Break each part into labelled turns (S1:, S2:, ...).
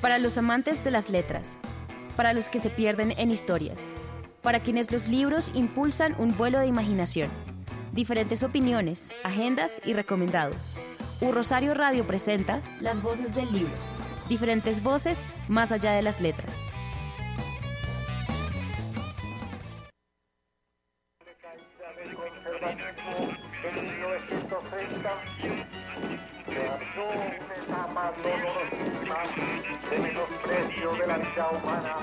S1: Para los amantes de las letras, para los que se pierden en historias, para quienes los libros impulsan un vuelo de imaginación, diferentes opiniones, agendas y recomendados. U Rosario Radio presenta Las voces del libro, diferentes voces más allá de las letras.
S2: De menosprecio de la vida humana,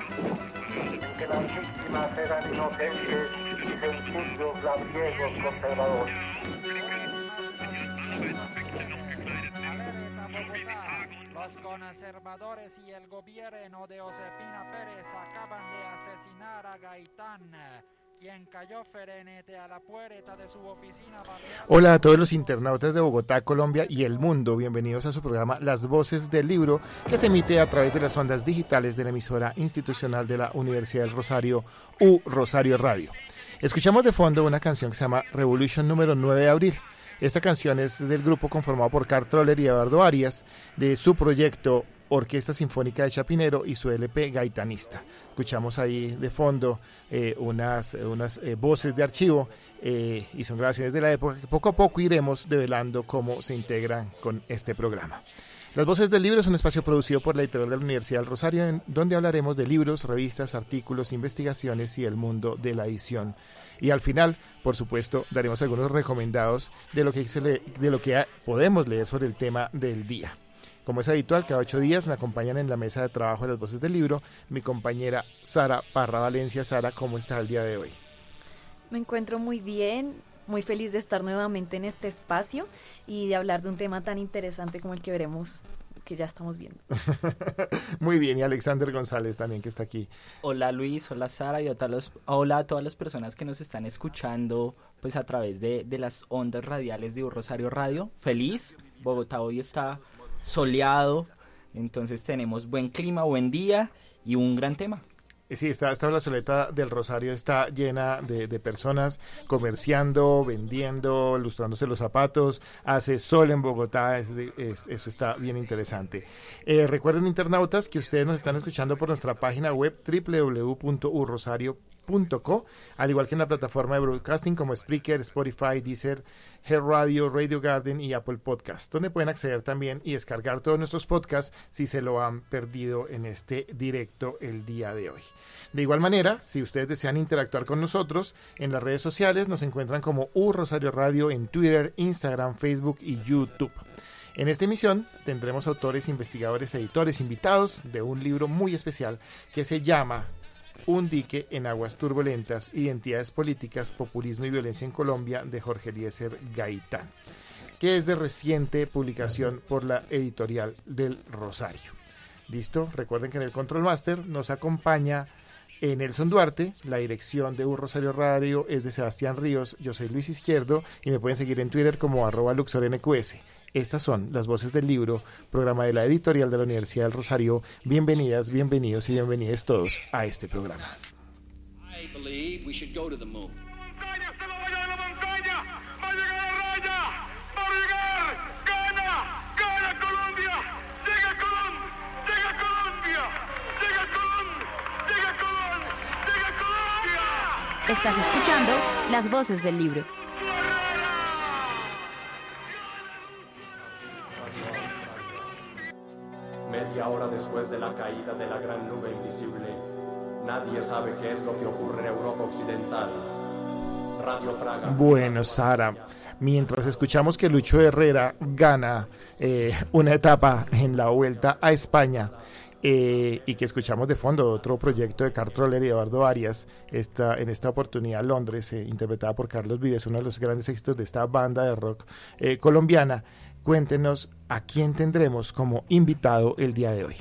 S2: en que las víctimas eran inocentes y sencillos labriegos conservadores.
S3: Los conservadores y el gobierno de Josefina Pérez acaban de asesinar a Gaitán
S4: Hola a todos los internautas de Bogotá, Colombia y el mundo. Bienvenidos a su programa Las Voces del Libro, que se emite a través de las ondas digitales de la emisora institucional de la Universidad del Rosario, U Rosario Radio. Escuchamos de fondo una canción que se llama Revolution número 9 de abril. Esta canción es del grupo conformado por Carl Troller y Eduardo Arias, de su proyecto Orquesta Sinfónica de Chapinero y su LP Gaitanista. Escuchamos ahí de fondo eh, unas, unas eh, voces de archivo eh, y son grabaciones de la época que poco a poco iremos develando cómo se integran con este programa. Las Voces del Libro es un espacio producido por la editorial de la Universidad del Rosario, en donde hablaremos de libros, revistas, artículos, investigaciones y el mundo de la edición. Y al final, por supuesto, daremos algunos recomendados de lo que, de lo que podemos leer sobre el tema del día. Como es habitual, cada ocho días me acompañan en la mesa de trabajo de las voces del libro mi compañera Sara Parra Valencia. Sara, ¿cómo está el día de hoy?
S5: Me encuentro muy bien, muy feliz de estar nuevamente en este espacio y de hablar de un tema tan interesante como el que veremos que ya estamos viendo.
S4: Muy bien, y Alexander González también que está aquí.
S6: Hola Luis, hola Sara y hola a todas las personas que nos están escuchando pues a través de, de las ondas radiales de Rosario Radio. Feliz, Bogotá hoy está soleado, entonces tenemos buen clima, buen día y un gran tema.
S4: Eh, sí, esta, esta soleta del Rosario está llena de, personas comerciando, vendiendo, lustrándose los zapatos. Hace sol en Bogotá, es, eso está bien interesante. Eh, recuerden, internautas, que ustedes nos están escuchando por nuestra página web www.urrosario.com Co, al igual que en la plataforma de broadcasting como Spreaker, Spotify, Deezer, Hair Radio, Radio Garden y Apple Podcast, donde pueden acceder también y descargar todos nuestros podcasts si se lo han perdido en este directo el día de hoy. De igual manera, si ustedes desean interactuar con nosotros en las redes sociales, nos encuentran como U Rosario Radio en Twitter, Instagram, Facebook y YouTube. En esta emisión tendremos autores, investigadores, editores, invitados de un libro muy especial que se llama un dique en aguas turbulentas, identidades políticas, populismo y violencia en Colombia de Jorge Eliezer Gaitán, que es de reciente publicación por la editorial del Rosario. Listo, recuerden que en el Control Master nos acompaña Nelson Duarte, la dirección de Un Rosario Radio es de Sebastián Ríos, yo soy Luis Izquierdo y me pueden seguir en Twitter como arroba luxornqs. Estas son las voces del libro, programa de la editorial de la Universidad del Rosario. Bienvenidas, bienvenidos y bienvenidas todos a este programa.
S1: Estás escuchando las voces del libro.
S7: Media hora después de la caída de la gran nube invisible, nadie sabe qué es lo que ocurre en Europa Occidental. Radio Praga.
S4: Bueno, Sara, mientras escuchamos que Lucho Herrera gana eh, una etapa en la vuelta a España, eh, y que escuchamos de fondo otro proyecto de Carl Troller y Eduardo Arias, esta, en esta oportunidad Londres, eh, interpretada por Carlos Vives, uno de los grandes éxitos de esta banda de rock eh, colombiana. Cuéntenos a quién tendremos como invitado el día de hoy.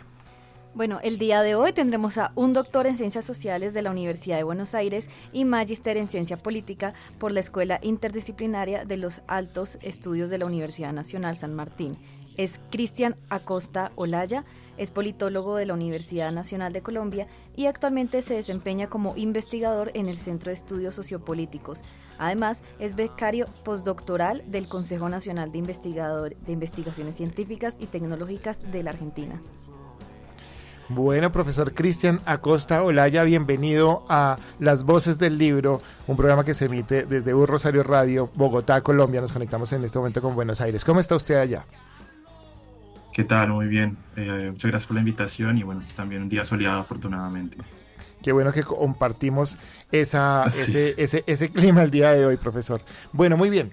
S5: Bueno, el día de hoy tendremos a un doctor en Ciencias Sociales de la Universidad de Buenos Aires y magíster en Ciencia Política por la Escuela Interdisciplinaria de los Altos Estudios de la Universidad Nacional San Martín. Es Cristian Acosta Olaya, es politólogo de la Universidad Nacional de Colombia y actualmente se desempeña como investigador en el Centro de Estudios Sociopolíticos. Además, es becario postdoctoral del Consejo Nacional de, Investigador, de Investigaciones Científicas y Tecnológicas de la Argentina.
S4: Bueno, profesor Cristian Acosta Olaya, bienvenido a Las Voces del Libro, un programa que se emite desde Un Rosario Radio, Bogotá, Colombia. Nos conectamos en este momento con Buenos Aires. ¿Cómo está usted allá?
S8: ¿Qué tal? Muy bien. Eh, muchas gracias por la invitación y bueno, también un día soleado afortunadamente.
S4: Qué bueno que compartimos esa, sí. ese, ese, ese clima el día de hoy, profesor. Bueno, muy bien.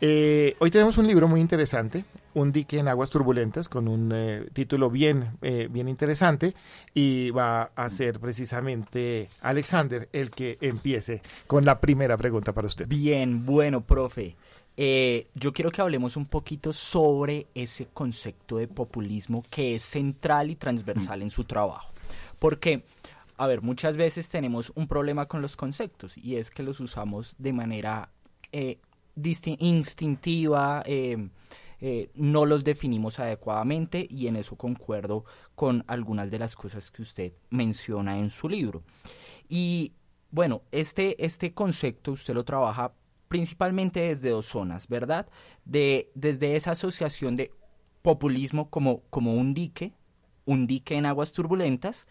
S4: Eh, hoy tenemos un libro muy interesante, Un dique en aguas turbulentas, con un eh, título bien, eh, bien interesante, y va a ser precisamente Alexander el que empiece con la primera pregunta para usted.
S6: Bien, bueno, profe. Eh, yo quiero que hablemos un poquito sobre ese concepto de populismo que es central y transversal en su trabajo. Porque, a ver, muchas veces tenemos un problema con los conceptos y es que los usamos de manera eh, instintiva, eh, eh, no los definimos adecuadamente y en eso concuerdo con algunas de las cosas que usted menciona en su libro. Y bueno, este, este concepto usted lo trabaja principalmente desde dos zonas, ¿verdad? De, desde esa asociación de populismo como, como un dique, un dique en aguas turbulentas,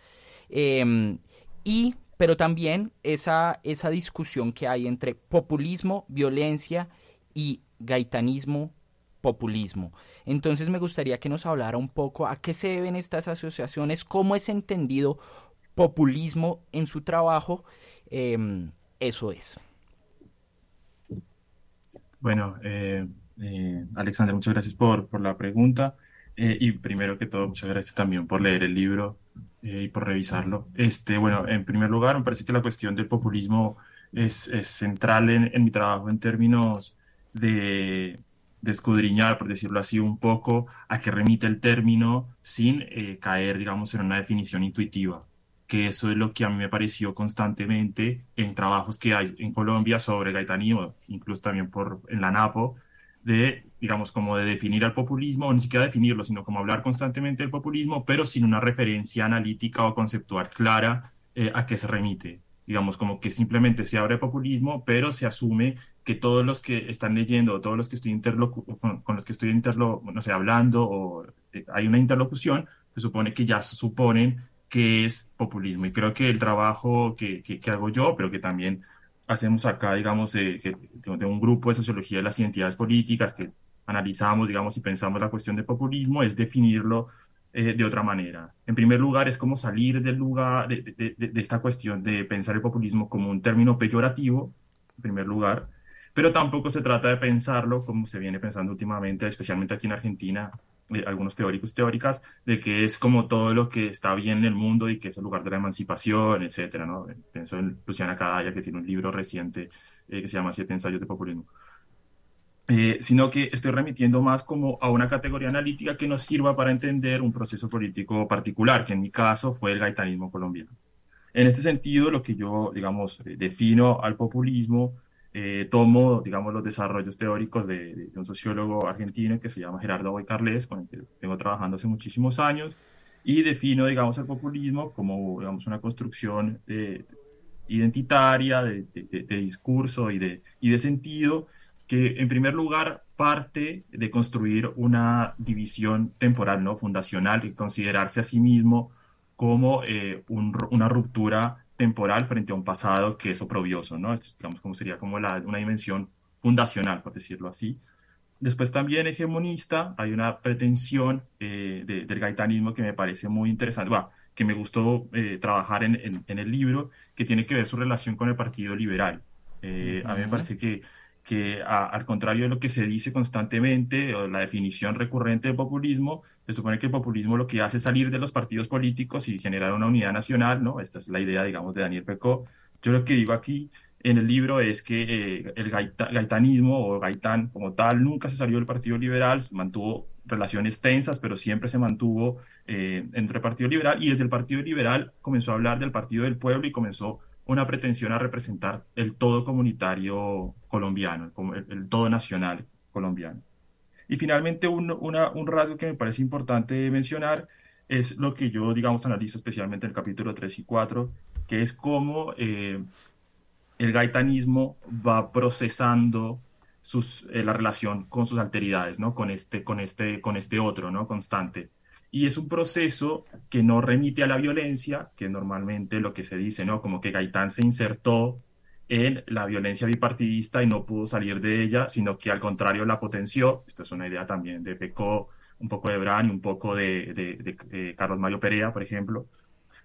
S6: eh, y pero también esa, esa discusión que hay entre populismo, violencia y gaitanismo, populismo. Entonces me gustaría que nos hablara un poco a qué se deben estas asociaciones, cómo es entendido populismo en su trabajo. Eh, eso es.
S8: Bueno, eh, eh, Alexander, muchas gracias por, por la pregunta. Eh, y primero que todo, muchas gracias también por leer el libro y por revisarlo. Este, bueno, en primer lugar, me parece que la cuestión del populismo es, es central en, en, mi trabajo en términos de, de, escudriñar, por decirlo así, un poco a qué remite el término sin caer, digamos, en una definición intuitiva que eso es lo que a mí me pareció constantemente en trabajos que hay en Colombia sobre gaitanismo, incluso también por, en la NAPO, de, digamos, como de definir al populismo, o ni siquiera definirlo, sino como hablar constantemente del populismo, pero sin una referencia analítica o conceptual clara eh, a qué se remite. Digamos, como que simplemente se abre populismo, pero se asume que todos los que están leyendo, o todos los que estoy con, con, los que estoy interlo no sé, hablando, o eh, hay una interlocución, se supone que ya suponen qué es populismo. Y creo que el trabajo que, que, hago yo, pero que también hacemos acá, digamos, eh, que, de un grupo de sociología de las identidades políticas que analizamos, digamos, y pensamos la cuestión del populismo, es definirlo eh, de otra manera. En primer lugar, es como salir del lugar de, de, de, de, esta cuestión de pensar el populismo como un término peyorativo, en primer lugar, pero tampoco se trata de pensarlo como se viene pensando últimamente, especialmente aquí en Argentina, eh, algunos teóricos teóricas, de que es como todo lo que está bien en el mundo y que es el lugar de la emancipación, etcétera, ¿no? Pienso en Luciana Cadaya, que tiene un libro reciente eh, que se llama Siete ensayos de populismo. Eh, sino que estoy remitiendo más como a una categoría analítica que nos sirva para entender un proceso político particular, que en mi caso fue el gaitanismo colombiano. En este sentido, lo que yo, digamos, defino al populismo eh, tomo, digamos, los desarrollos teóricos de, de, un sociólogo argentino que se llama Gerardo Boy Carles, con el que vengo trabajando hace muchísimos años, y defino, digamos, el populismo como, digamos, una construcción de, identitaria, de, de, discurso y de, y de sentido, que en primer lugar parte de construir una división temporal, ¿no? Fundacional, y considerarse a sí mismo como eh, un, una ruptura temporal frente a un pasado que es oprobioso, ¿no? Esto, digamos, como sería como la, una dimensión fundacional, por decirlo así. Después también hegemonista, hay una pretensión eh, del gaitanismo que me parece muy interesante, va, que me gustó eh, trabajar en, en, el libro, que tiene que ver su relación con el Partido Liberal. Eh, a mí me parece que, que al contrario de lo que se dice constantemente, o la definición recurrente de populismo, se supone que el populismo lo que hace es salir de los partidos políticos y generar una unidad nacional, ¿no? Esta es la idea, digamos, de Daniel Pecó. Yo lo que digo aquí en el libro es que eh, el gaitanismo o gaitán como tal nunca se salió del Partido Liberal, mantuvo relaciones tensas, pero siempre se mantuvo eh, entre el Partido Liberal y desde el Partido Liberal comenzó a hablar del Partido del Pueblo y comenzó una pretensión a representar el todo comunitario colombiano, el, el todo nacional colombiano. Y finalmente un, un rasgo que me parece importante mencionar es lo que yo, digamos, analizo especialmente en el capítulo 3 y 4, que es cómo eh, el gaitanismo va procesando sus, eh, la relación con sus alteridades, ¿no? Con este, con este, con este otro, ¿no? Constante. Y es un proceso que no remite a la violencia, que normalmente lo que se dice, ¿no? Como que Gaitán se insertó en la violencia bipartidista y no pudo salir de ella, sino que al contrario la potenció. Esta es una idea también de Pecó, un poco de Bran y un poco de, de Carlos Mario Perea, por ejemplo.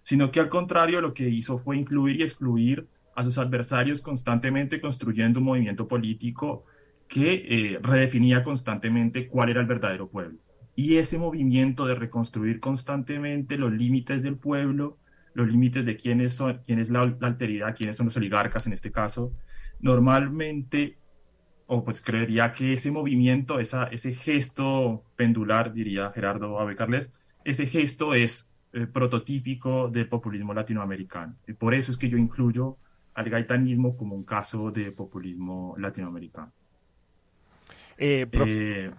S8: Sino que al contrario lo que hizo fue incluir y excluir a sus adversarios constantemente construyendo un movimiento político que eh, redefinía constantemente cuál era el verdadero pueblo. Y ese movimiento de reconstruir constantemente los límites del pueblo, los límites de quiénes son, quién es la, alteridad, quiénes son los oligarcas en este caso, normalmente, o pues creería que ese movimiento, ese gesto pendular, diría Gerardo Abe Carles, ese gesto es eh, prototípico del populismo latinoamericano. Y por eso es que yo incluyo al gaitanismo como un caso de populismo latinoamericano.
S4: Eh,
S8: eh,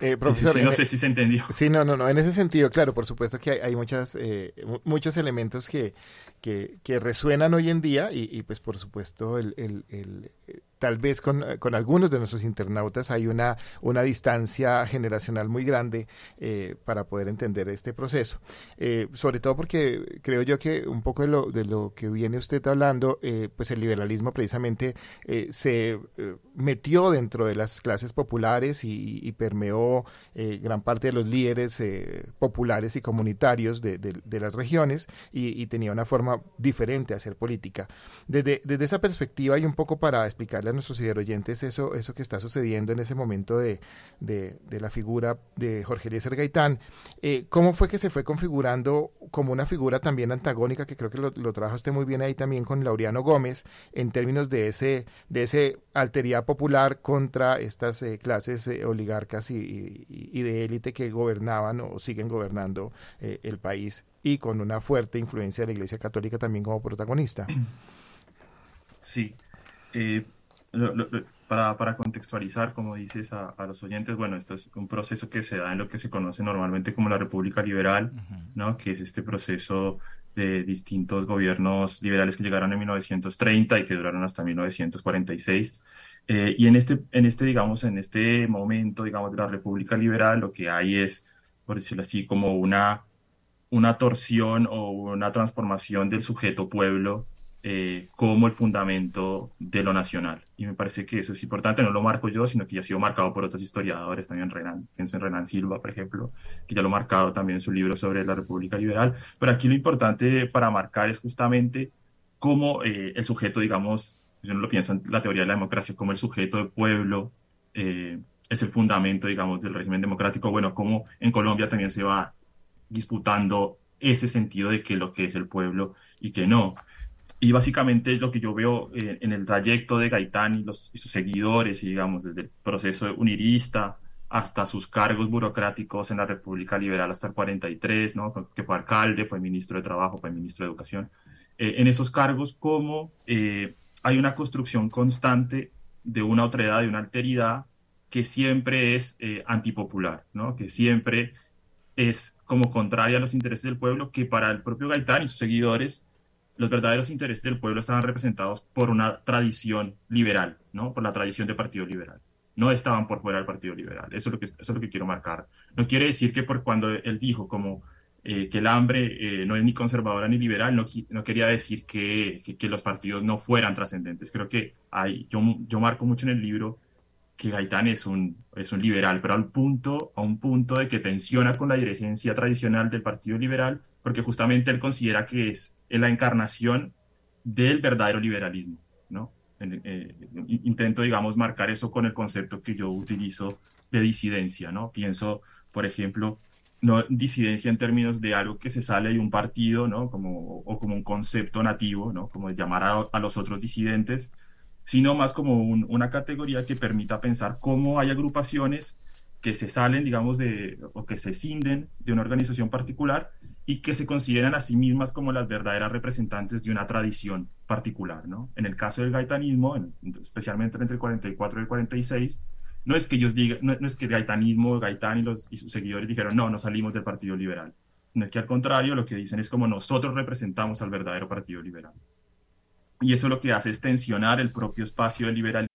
S4: eh, profesor,
S8: no sé si se entendió.
S4: Sí, no, no, no. En ese sentido, claro, por supuesto que hay, muchas, muchos elementos que, que, resuenan hoy en día y, pues por supuesto el, tal vez con, con, algunos de nuestros internautas hay una, una distancia generacional muy grande eh, para poder entender este proceso. Eh, sobre todo porque creo yo que un poco de lo, de lo que viene usted hablando, eh, pues el liberalismo precisamente se metió dentro de las clases populares y, permeó gran parte de los líderes populares y comunitarios de, de, las regiones y, tenía una forma diferente de hacer política. Desde, desde esa perspectiva y un poco para explicarle nuestros oyentes eso, eso que está sucediendo en ese momento de, de, la figura de Jorge Eliezer Gaitán. Eh, ¿Cómo fue que se fue configurando como una figura también antagónica, que creo que lo, lo trabaja usted muy bien ahí también con Laureano Gómez, en términos de ese, de ese alteridad popular contra estas eh, clases eh, oligarcas y, y, de élite que gobernaban o siguen gobernando el país y con una fuerte influencia de la Iglesia Católica también como protagonista?
S8: Sí. Para, para, contextualizar, como dices a, los oyentes, bueno, esto es un proceso que se da en lo que se conoce normalmente como la República Liberal, ¿no? que es este proceso de distintos gobiernos liberales que llegaron en 1930 y que duraron hasta 1946. Eh, y en este, en este, digamos, en este momento, digamos, de la República Liberal, lo que hay es, por decirlo así, como una, una torsión o una transformación del sujeto pueblo eh, como el fundamento de lo nacional. Y me parece que eso es importante, no lo marco yo, sino que ya ha sido marcado por otros historiadores, también Renan, pienso en Renan Silva, por ejemplo, que ya lo ha marcado también en su libro sobre la República Liberal. Pero aquí lo importante para marcar es justamente cómo eh, el sujeto, digamos, yo no lo pienso en la teoría de la democracia, como el sujeto de pueblo eh, es el fundamento, digamos, del régimen democrático. Bueno, como en Colombia también se va disputando ese sentido de que lo que es el pueblo y que no. Y básicamente lo que yo veo eh, en el trayecto de Gaitán y, los, sus seguidores, y digamos, desde el proceso unirista hasta sus cargos burocráticos en la República Liberal hasta el 43, ¿no? que fue alcalde, fue ministro de Trabajo, fue ministro de Educación, eh, en esos cargos como eh, hay una construcción constante de una otredad, de una alteridad que siempre es antipopular, ¿no? que siempre es como contraria a los intereses del pueblo, que para el propio Gaitán y sus seguidores los verdaderos intereses del pueblo estaban representados por una tradición liberal, ¿no? Por la tradición del Partido Liberal. No estaban por fuera del Partido Liberal. Eso es lo que, eso es lo que quiero marcar. No quiere decir que por cuando él dijo como eh, que el hambre eh, no es ni conservadora ni liberal, no, no quería decir que, que, los partidos no fueran trascendentes. Creo que hay, yo, yo marco mucho en el libro que Gaitán es un, es un liberal, pero al punto, a un punto de que tensiona con la dirigencia tradicional del Partido Liberal, porque justamente él considera que es la encarnación del verdadero liberalismo, ¿no? Eh, intento, digamos, marcar eso con el concepto que yo utilizo de disidencia, ¿no? Pienso, por ejemplo, no disidencia en términos de algo que se sale de un partido, ¿no? Como, o como un concepto nativo, ¿no? Como llamar a, a los otros disidentes, sino más como una categoría que permita pensar cómo hay agrupaciones que se salen, digamos, de, o que se cinden de una organización particular y que se consideran a sí mismas como las verdaderas representantes de una tradición particular, ¿no? En el caso del gaitanismo, especialmente entre el 44 y el 46, no es que ellos digan, no, es que el gaitanismo, Gaitán y, los, y sus seguidores dijeron, no, no salimos del Partido Liberal. No es que al contrario, lo que dicen es como nosotros representamos al verdadero Partido Liberal. Y eso lo que hace es tensionar el propio espacio de liberalismo.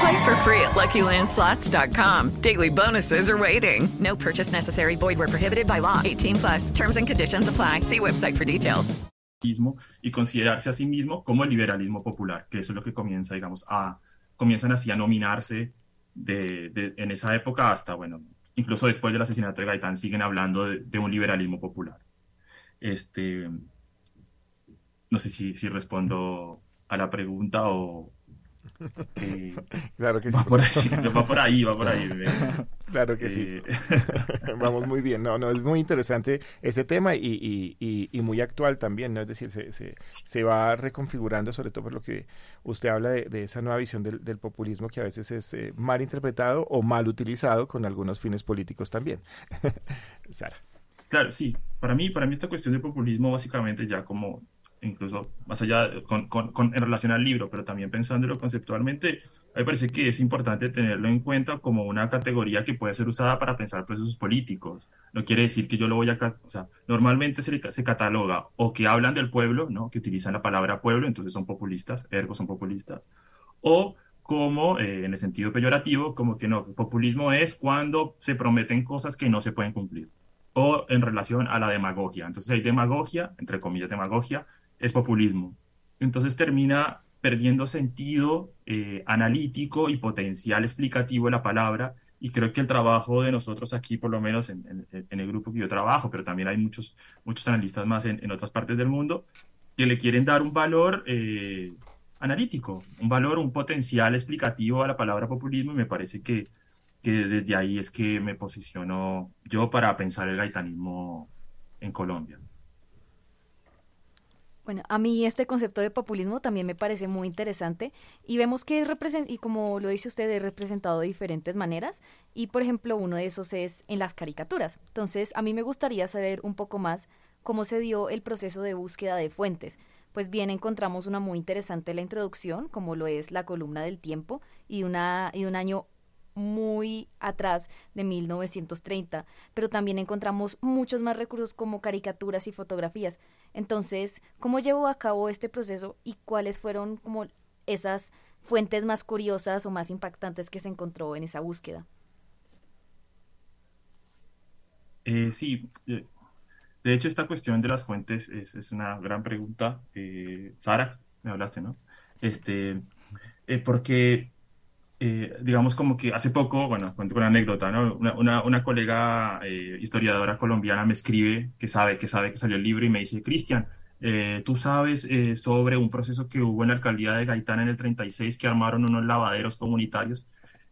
S9: Play for free at LuckyLandSlots.com. Daily bonuses are waiting. No purchase necessary. Void where prohibited by law. 18 plus. Terms and conditions apply. See website for details.
S8: Y considerarse a sí mismo como el liberalismo popular, que eso es lo que comienza, digamos, a comienzan así a nominarse de, en esa época hasta, bueno, incluso después del asesinato de Gaitán siguen hablando de, de un liberalismo popular. Este, no sé si, si respondo a la pregunta o,
S4: eh, claro que
S8: va
S4: sí.
S8: Por ahí, va por ahí, va por ahí.
S4: claro que sí. Vamos muy bien. No, no, es muy interesante este tema y, y, y, y muy actual también, ¿no? Es decir, se, se, se, va reconfigurando, sobre todo por lo que usted habla de, de esa nueva visión del, del, populismo que a veces es eh, mal interpretado o mal utilizado con algunos fines políticos también. Sara.
S8: Claro, sí. Para mí, para mí esta cuestión del populismo básicamente ya como incluso más allá con, con, con, en relación al libro, pero también pensándolo conceptualmente, me parece que es importante tenerlo en cuenta como una categoría que puede ser usada para pensar procesos políticos. No quiere decir que yo lo voy a... O sea, normalmente se, se cataloga o que hablan del pueblo, ¿no? que utilizan la palabra pueblo, entonces son populistas, ergo son populistas, o como, eh, en el sentido peyorativo, como que no, populismo es cuando se prometen cosas que no se pueden cumplir o en relación a la demagogia. Entonces hay demagogia, entre comillas demagogia, es populismo. Entonces termina perdiendo sentido eh, analítico y potencial explicativo de la palabra. Y creo que el trabajo de nosotros aquí, por lo menos en, el grupo que yo trabajo, pero también hay muchos, muchos analistas más en, en otras partes del mundo, que le quieren dar un valor eh, analítico, un valor, un potencial explicativo a la palabra populismo. Y me parece que, que desde ahí es que me posiciono yo para pensar el gaitanismo en Colombia.
S5: Bueno, a mí este concepto de populismo también me parece muy interesante y vemos que es represent y como lo dice usted, es representado de diferentes maneras y por ejemplo uno de esos es en las caricaturas. Entonces a mí me gustaría saber un poco más cómo se dio el proceso de búsqueda de fuentes. Pues bien, encontramos una muy interesante la introducción, como lo es la columna del tiempo y, una, y un año muy atrás de 1930, pero también encontramos muchos más recursos como caricaturas y fotografías. Entonces, ¿cómo llevó a cabo este proceso y cuáles fueron como esas fuentes más curiosas o más impactantes que se encontró en esa búsqueda?
S8: Eh, sí, eh, De hecho, esta cuestión de las fuentes es, es una gran pregunta. Eh, Sara, me hablaste, ¿no? Este, eh, porque, eh, digamos, como que hace poco, bueno, cuento una anécdota, ¿no? Una, una, una colega eh, historiadora colombiana me escribe que sabe, que sabe que salió el libro y me dice, Cristian, eh, tú sabes eh, sobre un proceso que hubo en la alcaldía de Gaitán en el 36 que armaron unos lavaderos comunitarios.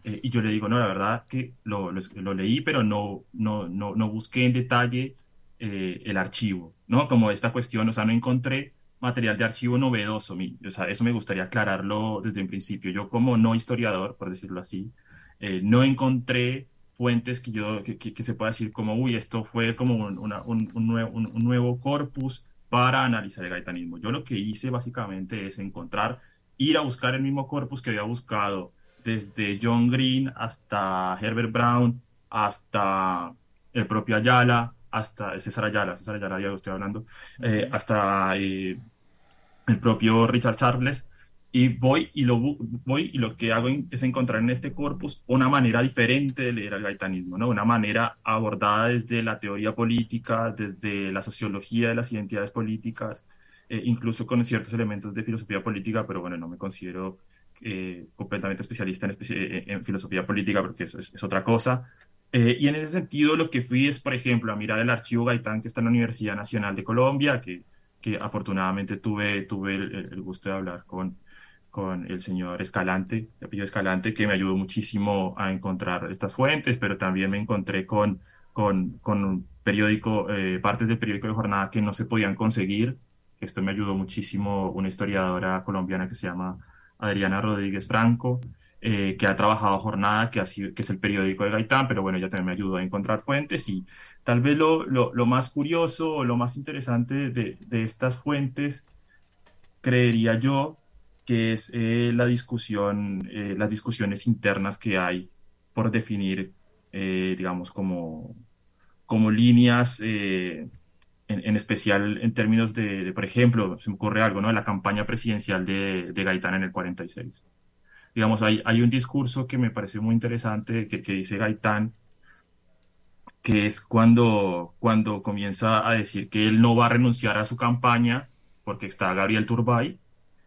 S8: Eh, y yo le digo, no, la verdad que lo, lo, lo leí, pero no, no, no, no busqué en detalle eh, el archivo, ¿no? Como esta cuestión, o sea, no encontré material de archivo novedoso. O sea, eso me gustaría aclararlo desde un principio. Yo como no historiador, por decirlo así, eh, no encontré fuentes que yo que, que, se pueda decir como, uy, esto fue como un, un, un, nuevo, un nuevo corpus para analizar el gaitanismo. Yo lo que hice básicamente es encontrar, ir a buscar el mismo corpus que había buscado desde John Green hasta Herbert Brown, hasta el propio Ayala, hasta César Ayala, César Ayala ya lo estoy hablando, eh, hasta eh, el propio Richard Charles, y voy y, lo, voy y lo que hago es encontrar en este corpus una manera diferente de leer el gaitanismo, ¿no? una manera abordada desde la teoría política, desde la sociología de las identidades políticas, eh, incluso con ciertos elementos de filosofía política, pero bueno, no me considero eh, completamente especialista en, filosofía política porque eso es, es otra cosa. Eh, y en ese sentido lo que fui es, por ejemplo, a mirar el archivo Gaitán que está en la Universidad Nacional de Colombia, que, que afortunadamente tuve, tuve el, el gusto de hablar con, con el señor Escalante, apellido Escalante, que me ayudó muchísimo a encontrar estas fuentes, pero también me encontré con, con, con un periódico, eh, partes del periódico de jornada que no se podían conseguir. Esto me ayudó muchísimo una historiadora colombiana que se llama Adriana Rodríguez Franco, eh, que ha trabajado jornada, que, ha sido, que es el periódico de Gaitán, pero bueno, ella también me ayudó a encontrar fuentes y tal vez lo, lo, lo más curioso o lo más interesante de, de estas fuentes, creería yo, que es eh, la discusión, eh, las discusiones internas que hay por definir, digamos, como, como líneas, en, en, especial en términos de, de, por ejemplo, se me ocurre algo, ¿no? La campaña presidencial de, de Gaitán en el 46. Digamos, hay, hay un discurso que me parece muy interesante que, que dice Gaitán, que es cuando, cuando comienza a decir que él no va a renunciar a su campaña porque está Gabriel Turbay,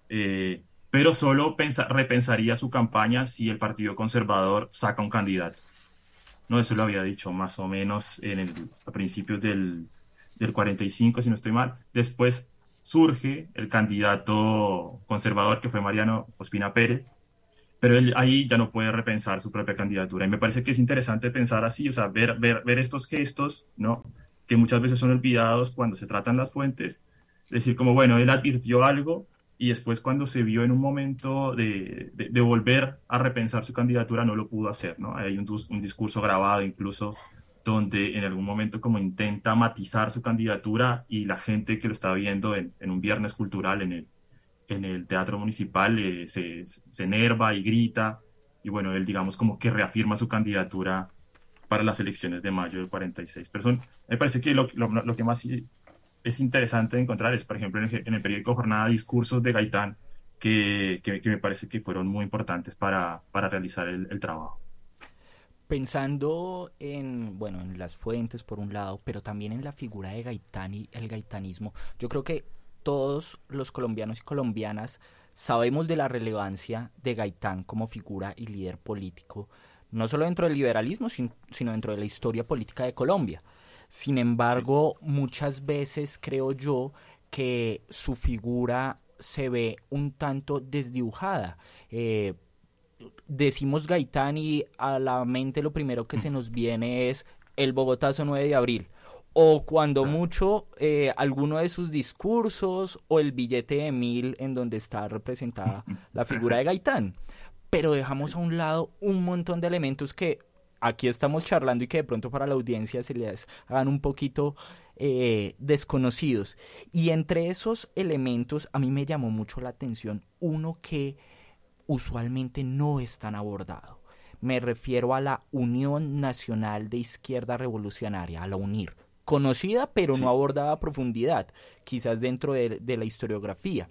S8: eh, pero solo pensa, repensaría su campaña si el Partido Conservador saca un candidato. No, eso lo había dicho más o menos en el, a principios del, del 45, si no estoy mal. Después surge el candidato conservador, que fue Mariano Ospina Pérez, pero él ahí ya no puede repensar su propia candidatura. Y me parece que es interesante pensar así, o sea, ver, ver, ver estos gestos, ¿no? Que muchas veces son olvidados cuando se tratan las fuentes. Decir como, bueno, él advirtió algo, y después cuando se vio en un momento de, de, volver a repensar su candidatura no lo pudo hacer, ¿no? Hay un, un, discurso grabado incluso donde en algún momento como intenta matizar su candidatura y la gente que lo está viendo en, en un viernes cultural en el, en el teatro municipal eh, se, se enerva y grita y bueno, él digamos como que reafirma su candidatura para las elecciones de mayo del 46. Pero son, me parece que lo, lo, lo que más es interesante encontrar es, por ejemplo, en el, en el periódico Jornada, discursos de Gaitán que, que, que, me parece que fueron muy importantes para, para realizar el, el, trabajo.
S6: Pensando en, bueno, en las fuentes por un lado, pero también en la figura de Gaitán y el gaitanismo, yo creo que todos los colombianos y colombianas sabemos de la relevancia de Gaitán como figura y líder político, no solo dentro del liberalismo, sino dentro de la historia política de Colombia. Sin embargo, sí. muchas veces creo yo que su figura se ve un tanto desdibujada. Eh, decimos Gaitán y a la mente lo primero que se nos viene es el Bogotazo 9 de abril. O cuando mucho, eh, alguno de sus discursos o el billete de mil en donde está representada la figura de Gaitán. Pero dejamos sí. a un lado un montón de elementos que aquí estamos charlando y que de pronto para la audiencia se les hagan un poquito eh, desconocidos. Y entre esos elementos a mí me llamó mucho la atención uno que usualmente no es tan abordado. Me refiero a la Unión Nacional de Izquierda Revolucionaria, a la UNIR, conocida pero sí. no abordada a profundidad, quizás dentro de, de la historiografía.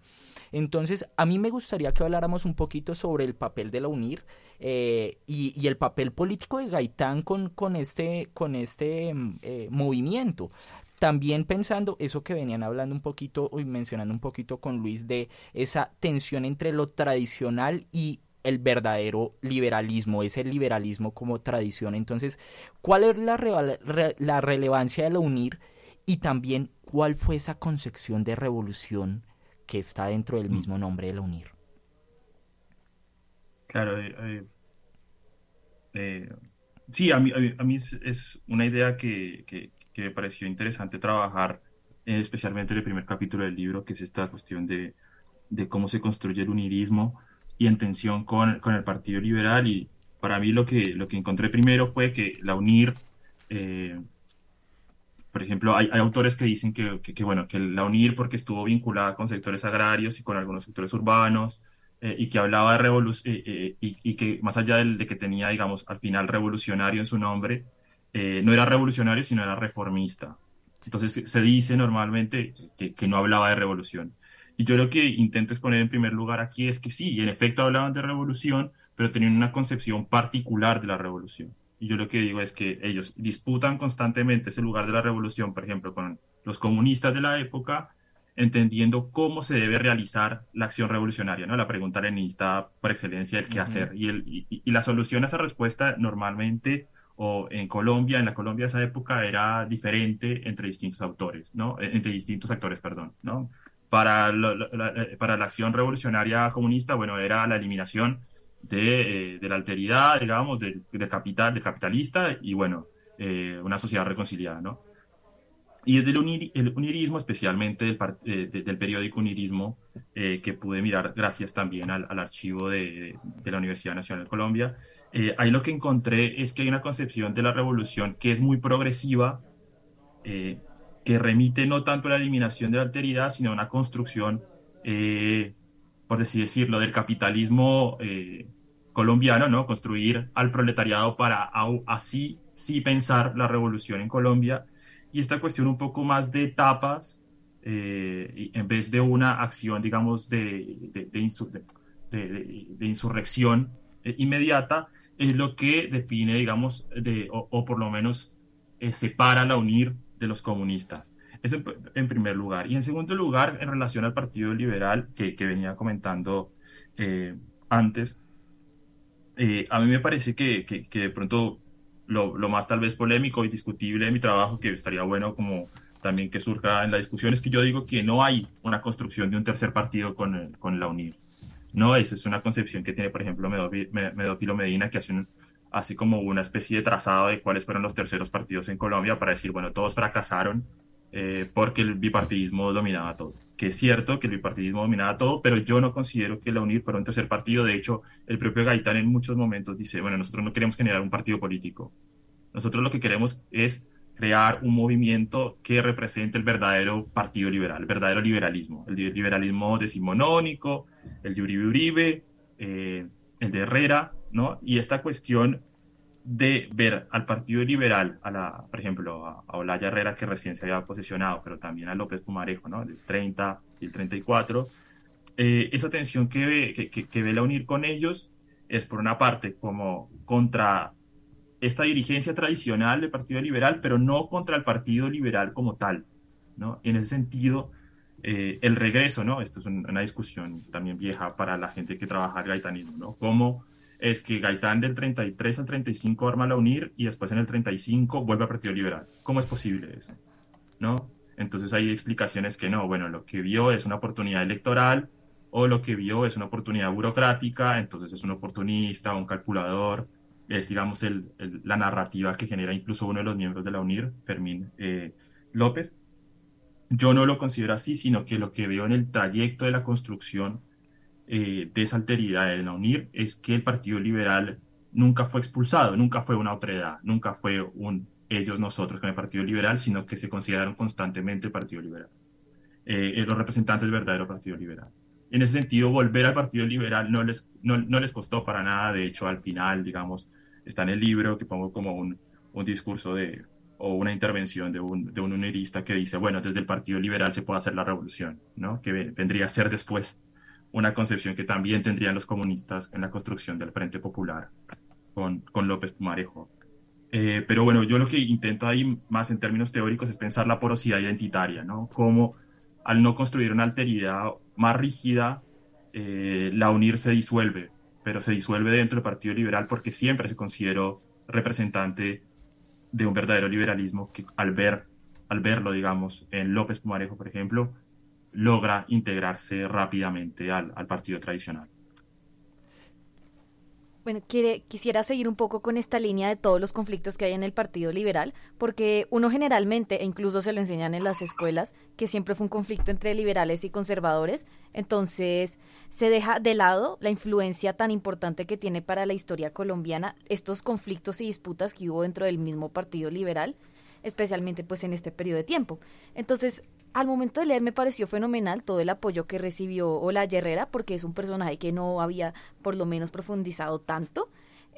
S6: Entonces, a mí me gustaría que habláramos un poquito sobre el papel de la UNIR eh, y, y, el papel político de Gaitán con, con este, con este mm, eh, movimiento. también pensando eso que venían hablando un poquito y mencionando un poquito con Luis de esa tensión entre lo tradicional y el verdadero liberalismo, ese liberalismo como tradición. Entonces, ¿cuál es la, la relevancia de la UNIR y también cuál fue esa concepción de revolución que está dentro del mm. mismo nombre de la UNIR?
S8: Claro, eh, eh, eh, sí, a mí, a mí es, una idea que, que, me pareció interesante trabajar, especialmente en el primer capítulo del libro, que es esta cuestión de, de cómo se construye el unirismo y en tensión con, con, el Partido Liberal. Y para mí lo que, lo que encontré primero fue que la UNIR, por ejemplo, hay, hay, autores que dicen que, que, bueno, que la UNIR porque estuvo vinculada con sectores agrarios y con algunos sectores urbanos, eh, y que hablaba de revolución, eh, eh, y, que más allá de, que tenía, digamos, al final revolucionario en su nombre, no era revolucionario, sino era reformista. Entonces se dice normalmente que, que, no hablaba de revolución. Y yo lo que intento exponer en primer lugar aquí es que sí, en efecto hablaban de revolución, pero tenían una concepción particular de la revolución. Y yo lo que digo es que ellos disputan constantemente ese lugar de la revolución, por ejemplo, con los comunistas de la época, entendiendo cómo se debe realizar la acción revolucionaria, ¿no? La pregunta leninista por excelencia, el qué hacer. Y, el, y, la solución a esa respuesta normalmente, o en Colombia, en la Colombia de esa época, era diferente entre distintos autores, ¿no? E, entre distintos actores, perdón, ¿no? Para la, para la acción revolucionaria comunista, bueno, era la eliminación de, eh, de la alteridad, digamos, del, capital, del capitalista, y bueno, eh, una sociedad reconciliada, ¿no? Y desde el, unirismo, especialmente del, eh, del periódico Unirismo, eh, que pude mirar gracias también al, archivo de, de, la Universidad Nacional de Colombia, eh, ahí lo que encontré es que hay una concepción de la revolución que es muy progresiva, que remite no tanto a la eliminación de la alteridad, sino a una construcción, por así decirlo, del capitalismo colombiano, ¿no? Construir al proletariado para así sí pensar la revolución en Colombia y esta cuestión un poco más de etapas, eh, en vez de una acción, digamos, de, de, insurrección eh, inmediata, es lo que define, digamos, de, o, por lo menos eh, separa la UNIR de los comunistas. Eso en, primer lugar. Y en segundo lugar, en relación al Partido Liberal, que, que venía comentando antes, a mí me parece que, que, que de pronto lo, lo, más tal vez polémico y discutible de mi trabajo, que estaría bueno como también que surja en la discusión, es que yo digo que no hay una construcción de un tercer partido con, con la UNIR. No, esa es una concepción que tiene, por ejemplo, Medófilo Medina, que hace, un, así como una especie de trazado de cuáles fueron los terceros partidos en Colombia para decir, bueno, todos fracasaron eh, porque el bipartidismo dominaba todo. Que es cierto que el bipartidismo dominaba todo, pero yo no considero que la UNIR fuera un tercer partido. De hecho, el propio Gaitán en muchos momentos dice, bueno, nosotros no queremos generar un partido político. Nosotros lo que queremos es crear un movimiento que represente el verdadero partido liberal, el verdadero liberalismo, el liberalismo decimonónico, el de Uribe Uribe, eh, el de Herrera, ¿no? Y esta cuestión de ver al Partido Liberal, a la, por ejemplo, a, Olaya Herrera, que recién se había posesionado, pero también a López Pumarejo, ¿no? del 30 y el 34, eh, esa tensión que ve, que, que, ve la unir con ellos es, por una parte, como contra esta dirigencia tradicional del Partido Liberal, pero no contra el Partido Liberal como tal. ¿no? En ese sentido, eh, el regreso, ¿no? Esto es una discusión también vieja para la gente que trabaja el gaitanismo, ¿no? Cómo es que Gaitán del 33 al 35 arma la UNIR y después en el 35 vuelve al Partido Liberal. ¿Cómo es posible eso? ¿No? Entonces hay explicaciones que no, bueno, lo que vio es una oportunidad electoral o lo que vio es una oportunidad burocrática, entonces es un oportunista, un calculador, es digamos el, la narrativa que genera incluso uno de los miembros de la UNIR, Fermín eh, López. Yo no lo considero así, sino que lo que veo en el trayecto de la construcción eh, de esa alteridad en la UNIR es que el Partido Liberal nunca fue expulsado, nunca fue una otredad, nunca fue un ellos, nosotros con el Partido Liberal, sino que se consideraron constantemente el Partido Liberal, eh, eh, los representantes del verdadero Partido Liberal. En ese sentido, volver al Partido Liberal no les, no, no, les costó para nada, de hecho, al final, digamos, está en el libro que pongo como un, un discurso de, o una intervención de un, de un unirista que dice, bueno, desde el Partido Liberal se puede hacer la revolución, ¿no? que vendría a ser después una concepción que también tendrían los comunistas en la construcción del Frente Popular con, con López Pumarejo. Eh, pero bueno, yo lo que intento ahí más en términos teóricos es pensar la porosidad identitaria, ¿no? Como al no construir una alteridad más rígida, eh, la UNIR se disuelve, pero se disuelve dentro del Partido Liberal porque siempre se consideró representante de un verdadero liberalismo que al, ver, al verlo, digamos, en López Pumarejo, por ejemplo, logra integrarse rápidamente al, al partido tradicional.
S5: Bueno, quisiera seguir un poco con esta línea de todos los conflictos que hay en el Partido Liberal, porque uno generalmente, e incluso se lo enseñan en las escuelas, que siempre fue un conflicto entre liberales y conservadores, entonces se deja de lado la influencia tan importante que tiene para la historia colombiana estos conflictos y disputas que hubo dentro del mismo Partido Liberal, especialmente pues en este periodo de tiempo. Entonces, al momento de leer me pareció fenomenal todo el apoyo que recibió Ola Herrera, porque es un personaje que no había por lo menos profundizado tanto.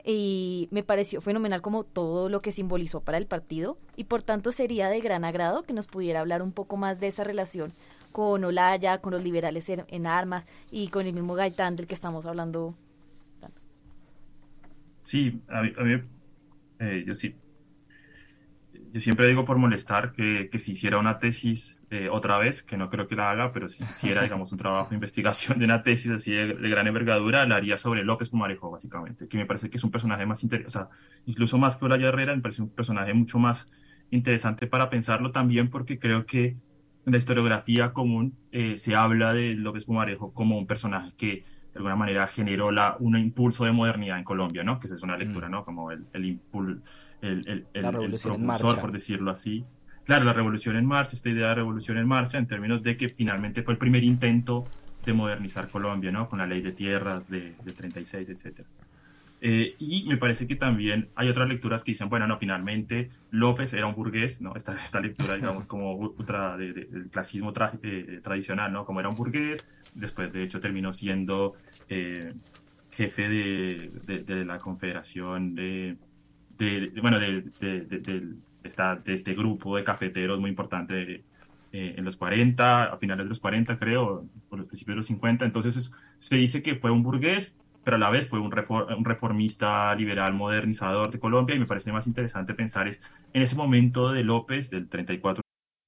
S5: Y me pareció fenomenal como todo lo que simbolizó para el partido. Y por tanto sería de gran agrado que nos pudiera hablar un poco más de esa relación con Olaya, con los liberales en, armas y con el mismo Gaitán del que estamos hablando.
S8: Sí, a mí, eh, yo sí yo siempre digo por molestar que, que si hiciera una tesis eh, otra vez, que no creo que la haga, pero si hiciera, digamos, un trabajo de investigación de una tesis así de, gran envergadura, la haría sobre López Pumarejo, básicamente, que me parece que es un personaje más interesante, o sea, incluso más que Olaya Herrera, me parece un personaje mucho más interesante para pensarlo también, porque creo que en la historiografía común eh, se habla de López Pumarejo como un personaje que de alguna manera generó la, un impulso de modernidad en Colombia, ¿no? Que esa es una lectura, mm. ¿no? Como el, el, impul, el, el, el, propulsor, por decirlo así. Claro, la revolución en marcha, esta idea de revolución en marcha, en términos de que finalmente fue el primer intento de modernizar Colombia, ¿no? Con la ley de tierras de, de 36, etcétera. Eh, y me parece que también hay otras lecturas que dicen, bueno, no, finalmente López era un burgués, ¿no? Esta, esta lectura, digamos, como ultra del clasismo eh, tradicional, ¿no? Como era un burgués, después de hecho terminó siendo eh, jefe de, de, la confederación de, bueno, de, de, esta, de este grupo de cafeteros muy importante en los 40, a finales de los 40 creo, por los principios de los 50, entonces se dice que fue un burgués pero a la vez fue un, un, reformista liberal modernizador de Colombia y me parece más interesante pensar es en ese momento de López del 34.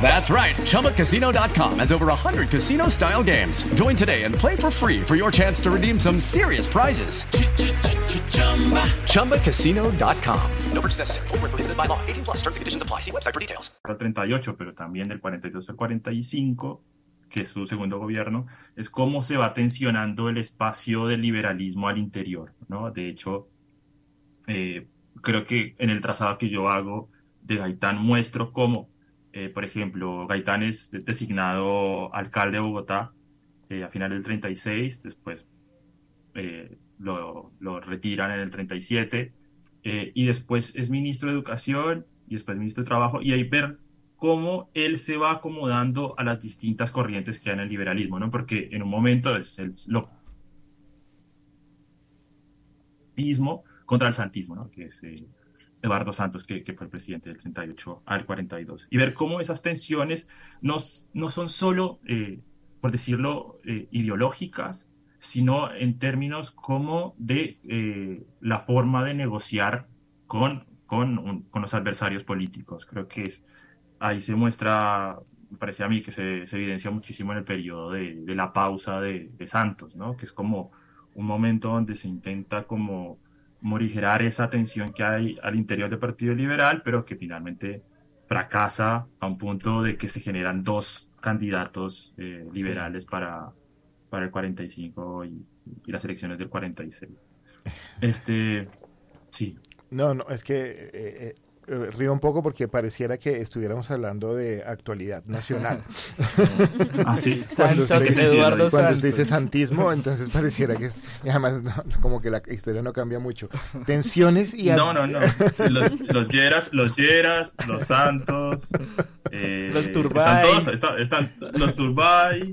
S10: That's right. ChumbaCasino.com has over 100 casino style games. Join today and play for free for your chance to redeem some serious prizes. ChumbaCasino.com. No purchase necessary. Full prohibited by law. 18 plus terms and conditions apply. See website for details.
S8: 38, pero también del 42 al 45, que es su segundo gobierno, es cómo se va tensionando el espacio del liberalismo al interior. ¿no? De hecho, eh, creo que en el trazado que yo hago de Gaitán muestro cómo eh, por ejemplo, Gaitán es designado alcalde de Bogotá eh, a finales del 36, después eh, lo, lo, retiran en el 37, y después es ministro de Educación y después ministro de Trabajo, y ahí ver cómo él se va acomodando a las distintas corrientes que hay en el liberalismo, ¿no? Porque en un momento es el lo mismo contra el santismo, ¿no? Eduardo Santos, que, fue el presidente del 38 al 42, y ver cómo esas tensiones no, no son solo, eh, por decirlo, eh, ideológicas, sino en términos como de eh, la forma de negociar con con, con los adversarios políticos. Creo que es, ahí se muestra, me parece a mí que se, evidencia muchísimo en el periodo de, de la pausa de, de Santos, ¿no? Que es como un momento donde se intenta como morigerar esa tensión que hay al interior del Partido Liberal, pero que finalmente fracasa a un punto de que se generan dos candidatos eh, liberales para, para el 45 y, las elecciones del 46. Este, sí.
S4: No, no, es que eh, eh, río un poco porque pareciera que estuviéramos hablando de actualidad nacional.
S8: Ah, sí.
S4: Cuando usted,
S8: Santos,
S4: dice-
S8: Eduardo
S4: cuando usted dice santismo, entonces pareciera que es, y además no, como que la historia no cambia mucho. Tensiones y...
S8: No, no, no. Los, los Lleras, los Lleras, los Santos. eh,
S6: Los
S8: Están
S6: Turbay.
S8: todos, están, están los Turbay.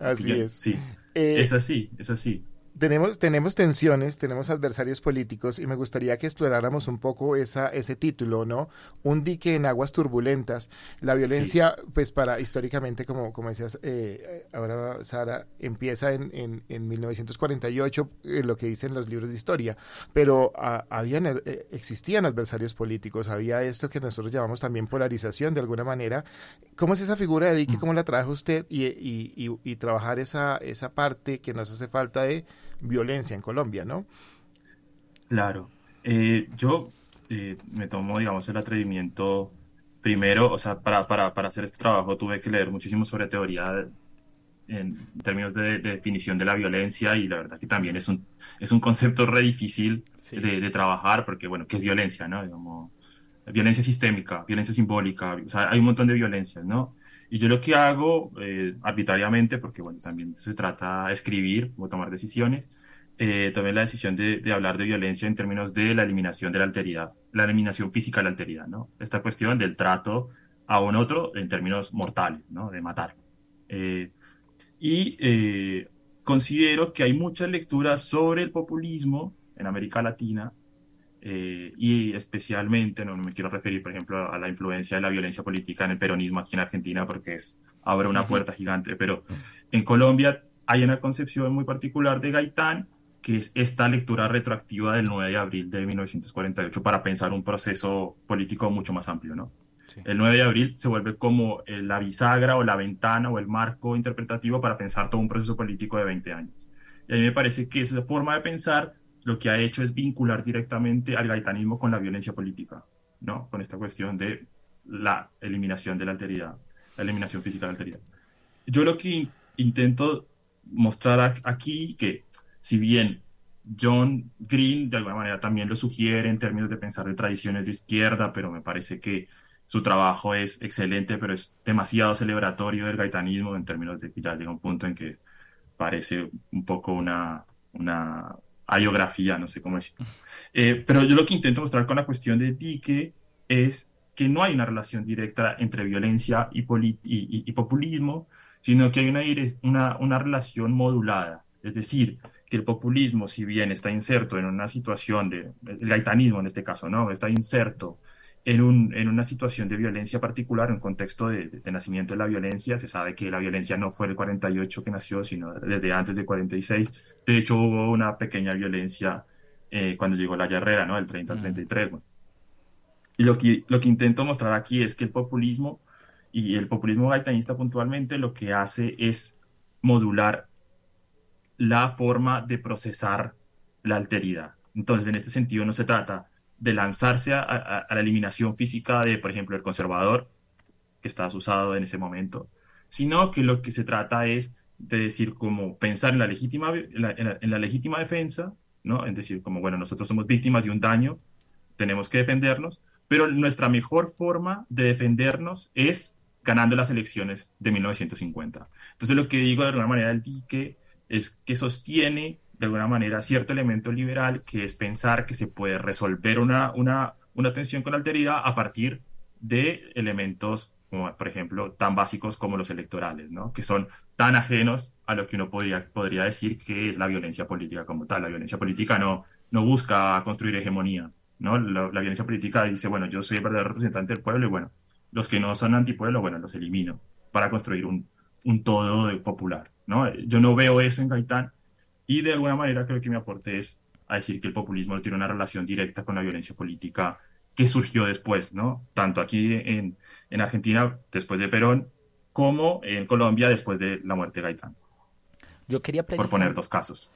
S4: Así
S8: Ya,
S4: es.
S8: Sí.
S4: Eh,
S8: es así, es así.
S4: Tenemos, tenemos tensiones, tenemos adversarios políticos y me gustaría que exploráramos un poco esa, ese título, ¿no? Un dique en aguas turbulentas. La violencia, pues para históricamente, como, como decías eh, ahora, Sara, empieza en, en, en 1948, eh, lo que dicen los libros de historia, pero ah, habían, eh, existían adversarios políticos, había esto que nosotros llamamos también polarización de alguna manera. ¿Cómo es esa figura de dique? ¿Cómo la trajo usted? Y, y, y, y trabajar esa, esa parte que nos hace falta de violencia en Colombia, ¿no?
S8: Claro. Eh, yo eh, me tomo, digamos, el atrevimiento primero, o sea, para, para, para hacer este trabajo tuve que leer muchísimo sobre teoría de- en términos de, de definición de la violencia y la verdad que también es un, es un concepto re difícil de, de trabajar porque, bueno, ¿qué es violencia, no? Digamos, violencia sistémica, violencia simbólica, o sea, hay un montón de violencias, ¿no? Y yo lo que hago eh, arbitrariamente, porque, bueno, también se trata de escribir o tomar decisiones, eh, tomé la decisión de, de hablar de violencia en términos de la eliminación de la alteridad, la eliminación física de la alteridad, ¿no? Esta cuestión del trato a un otro en términos mortales, ¿no? De matar. Eh, y eh, considero que hay muchas lecturas sobre el populismo en América Latina eh, y especialmente, no, me quiero referir, por ejemplo, a la influencia de la violencia política en el peronismo aquí en Argentina porque es, abre una puerta gigante, pero en Colombia hay una concepción muy particular de Gaitán que es esta lectura retroactiva del 9 de abril de 1948 para pensar un proceso político mucho más amplio, ¿no? El 9 de abril se vuelve como eh, la bisagra o la ventana o el marco interpretativo para pensar todo un proceso político de 20 años. Y a mí me parece que esa forma de pensar lo que ha hecho es vincular directamente al gaitanismo con la violencia política, ¿no? Con esta cuestión de la eliminación de la alteridad, la eliminación física de la alteridad. Yo lo que in- intento mostrar aquí, que si bien John Green de alguna manera también lo sugiere en términos de pensar de tradiciones de izquierda, pero me parece que su trabajo es excelente, pero es demasiado celebratorio del gaitanismo en términos de que ya llega un punto en que parece un poco una, una ayografía, no sé cómo decirlo. Eh, pero yo lo que intento mostrar con la cuestión de Dique es que no hay una relación directa entre violencia y, populismo, sino que hay una relación modulada. Es decir, que el populismo, si bien está inserto en una situación de, el gaitanismo en este caso, ¿no? Está inserto en, un, en una situación de violencia particular, en un contexto de, de nacimiento de la violencia. Se sabe que la violencia no fue el 48 que nació, sino desde antes del 46. De hecho, hubo una pequeña violencia eh, cuando llegó la Herrera, ¿no? El 30 al 33. bueno. Y lo que, lo que intento mostrar aquí es que el populismo y el populismo gaitanista puntualmente lo que hace es modular la forma de procesar la alteridad. Entonces, en este sentido, no se trata de lanzarse a, a- a la eliminación física de, por ejemplo, el conservador, que está asusado en ese momento, sino que lo que se trata es de decir, como pensar en la legítima, en la, en la- en la legítima defensa, ¿no? Es decir, como, bueno, nosotros somos víctimas de un daño, tenemos que defendernos, pero nuestra mejor forma de defendernos es ganando las elecciones de 1950. Entonces, lo que digo de alguna manera del dique es que sostiene de alguna manera cierto elemento liberal, que es pensar que se puede resolver una, una, una tensión con alteridad a partir de elementos, como por ejemplo, tan básicos como los electorales, ¿no? que son tan ajenos a lo que uno podría, podría decir que es la violencia política como tal. La violencia política no, no busca construir hegemonía, ¿no? La, violencia política dice, bueno, yo soy el verdadero representante del pueblo y bueno, los que no son antipueblo, bueno, los elimino para construir un, un todo popular, ¿no? Yo no veo eso en Gaitán y de alguna manera creo que mi aporte es a decir que el populismo no tiene una relación directa con la violencia política que surgió después, ¿no? Tanto aquí en, en Argentina, después de Perón, como en Colombia, después de la muerte de Gaitán.
S6: Yo quería
S8: Por poner dos casos.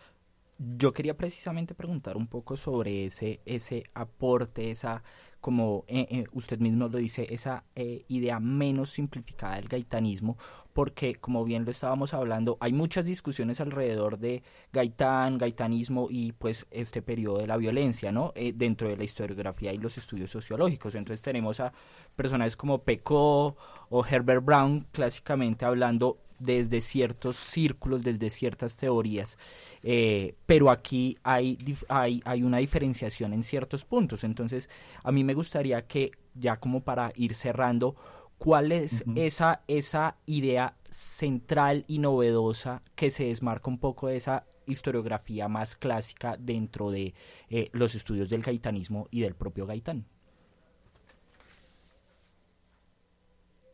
S6: Yo quería precisamente preguntar un poco sobre ese, ese aporte, esa, como eh, eh, usted mismo lo dice, esa eh, idea menos simplificada del gaitanismo, porque como bien lo estábamos hablando, hay muchas discusiones alrededor de Gaitán, gaitanismo y pues este periodo de la violencia, ¿no? dentro de la historiografía y los estudios sociológicos. Entonces tenemos a personajes como Pecó o Herbert Brown clásicamente hablando desde ciertos círculos, desde ciertas teorías, eh, pero aquí hay, hay, hay una diferenciación en ciertos puntos. Entonces, a mí me gustaría que, ya como para ir cerrando, ¿cuál es esa, esa idea central y novedosa que se desmarca un poco de esa historiografía más clásica dentro de eh, los estudios del gaitanismo y del propio Gaitán?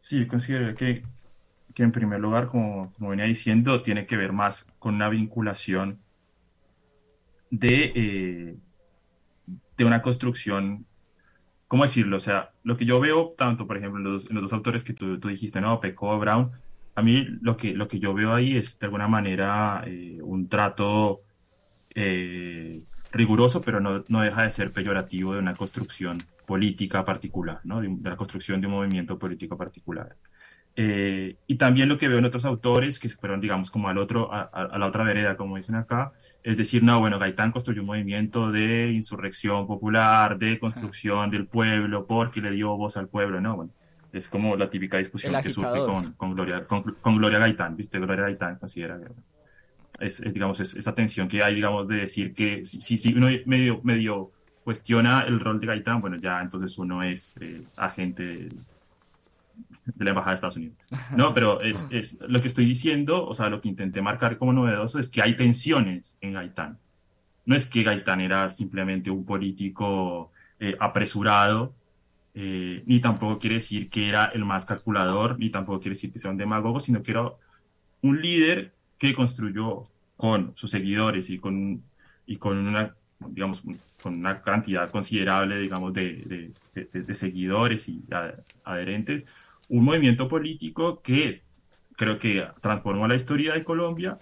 S8: Sí, considero que que en primer lugar, como, como venía diciendo, tiene que ver más con una vinculación de, eh, de una construcción, ¿cómo decirlo? O sea, lo que yo veo, tanto por ejemplo en los, dos autores que tú, tú, dijiste, ¿no? Peco, Brown, a mí lo que, lo que yo veo ahí es de alguna manera eh, un trato eh, riguroso, pero no, no, deja de ser peyorativo de una construcción política particular, ¿no? de, la construcción de un movimiento político particular. Eh, y también lo que veo en otros autores que fueron, digamos, como al otro, a, la otra vereda, como dicen acá, es decir, no, bueno, Gaitán construyó un movimiento de insurrección popular, de construcción del pueblo, porque le dio voz al pueblo, ¿no? Bueno, es como la típica discusión que surge con, con, Gloria, con, Gloria Gaitán, ¿viste? Gloria Gaitán considera, es, digamos, es, esa tensión que hay, digamos, de decir que si, si uno medio, medio cuestiona el rol de Gaitán, bueno, ya entonces uno es eh, agente de la Embajada de Estados Unidos. No, pero es, es, lo que estoy diciendo, o sea, lo que intenté marcar como novedoso es que hay tensiones en Gaitán. No es que Gaitán era simplemente un político eh, apresurado, eh, ni tampoco quiere decir que era el más calculador, ni tampoco quiere decir que sea un demagogo, sino que era un líder que construyó con sus seguidores y con, y con una, digamos, con una cantidad considerable, digamos, de, de, de, de seguidores y adherentes, un movimiento político que creo que transformó la historia de Colombia,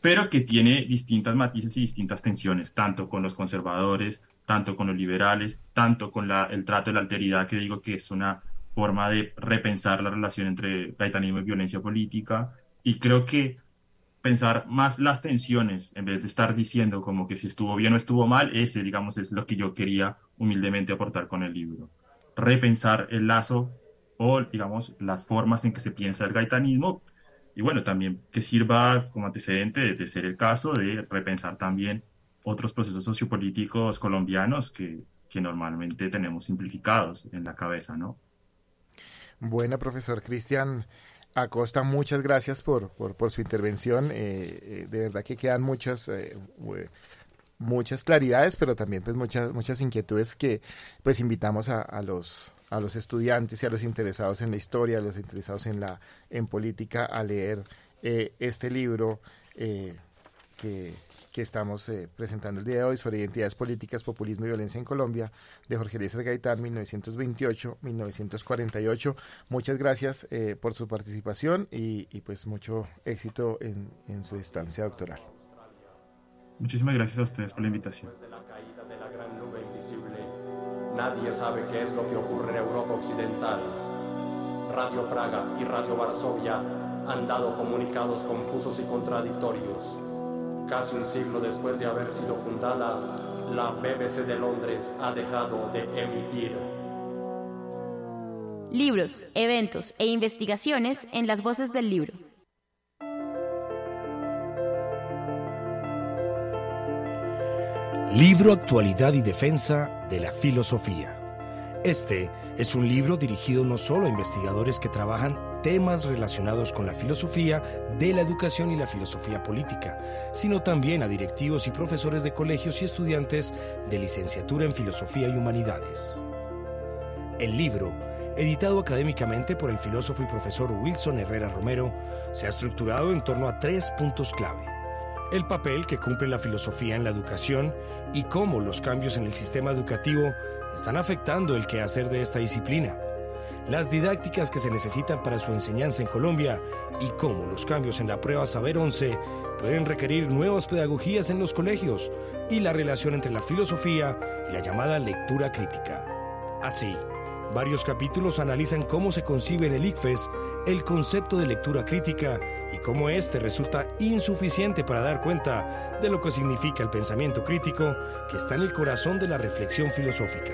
S8: pero que tiene distintas matices y distintas tensiones, tanto con los conservadores, tanto con los liberales, tanto con el trato de la alteridad, que digo que es una forma de repensar la relación entre gaitanismo y violencia política. Y creo que pensar más las tensiones, en vez de estar diciendo como que si estuvo bien o estuvo mal, ese, digamos, es lo que yo quería humildemente aportar con el libro. Repensar el lazo o, digamos, las formas en que se piensa el gaitanismo. Y bueno, también que sirva como antecedente de, ser el caso de repensar también otros procesos sociopolíticos colombianos que, que normalmente tenemos simplificados en la cabeza, ¿no?
S4: Bueno, profesor Cristian Acosta, muchas gracias por, por, su intervención. Eh, eh, de verdad que quedan muchas, eh, muchas claridades, pero también pues muchas, muchas inquietudes que pues invitamos a los a los estudiantes y a los interesados en la historia, a los interesados en la en política, a leer eh, este libro eh, que, que, estamos eh, presentando el día de hoy sobre identidades políticas, populismo y violencia en Colombia, de Jorge Eliezer Gaitán, 1928-1948. Muchas gracias por su participación y, y, pues mucho éxito en, en su estancia doctoral.
S8: Muchísimas gracias a ustedes por la invitación.
S7: Nadie sabe qué es lo que ocurre en Europa Occidental. Radio Praga y Radio Varsovia han dado comunicados confusos y contradictorios. Casi un siglo después de haber sido fundada, la BBC de Londres ha dejado de emitir.
S1: Libros, eventos e investigaciones en las voces del libro.
S11: Libro Actualidad y Defensa de la Filosofía. Este es un libro dirigido no solo a investigadores que trabajan temas relacionados con la filosofía de la educación y la filosofía política, sino también a directivos y profesores de colegios y estudiantes de licenciatura en filosofía y humanidades. El libro, editado académicamente por el filósofo y profesor Wilson Herrera Romero, se ha estructurado en torno a tres puntos clave el papel que cumple la filosofía en la educación y cómo los cambios en el sistema educativo están afectando el quehacer de esta disciplina, las didácticas que se necesitan para su enseñanza en Colombia y cómo los cambios en la prueba Saber 11 pueden requerir nuevas pedagogías en los colegios y la relación entre la filosofía y la llamada lectura crítica. Así, varios capítulos analizan cómo se concibe en el ICFES el concepto de lectura crítica y cómo éste resulta insuficiente para dar cuenta de lo que significa el pensamiento crítico que está en el corazón de la reflexión filosófica.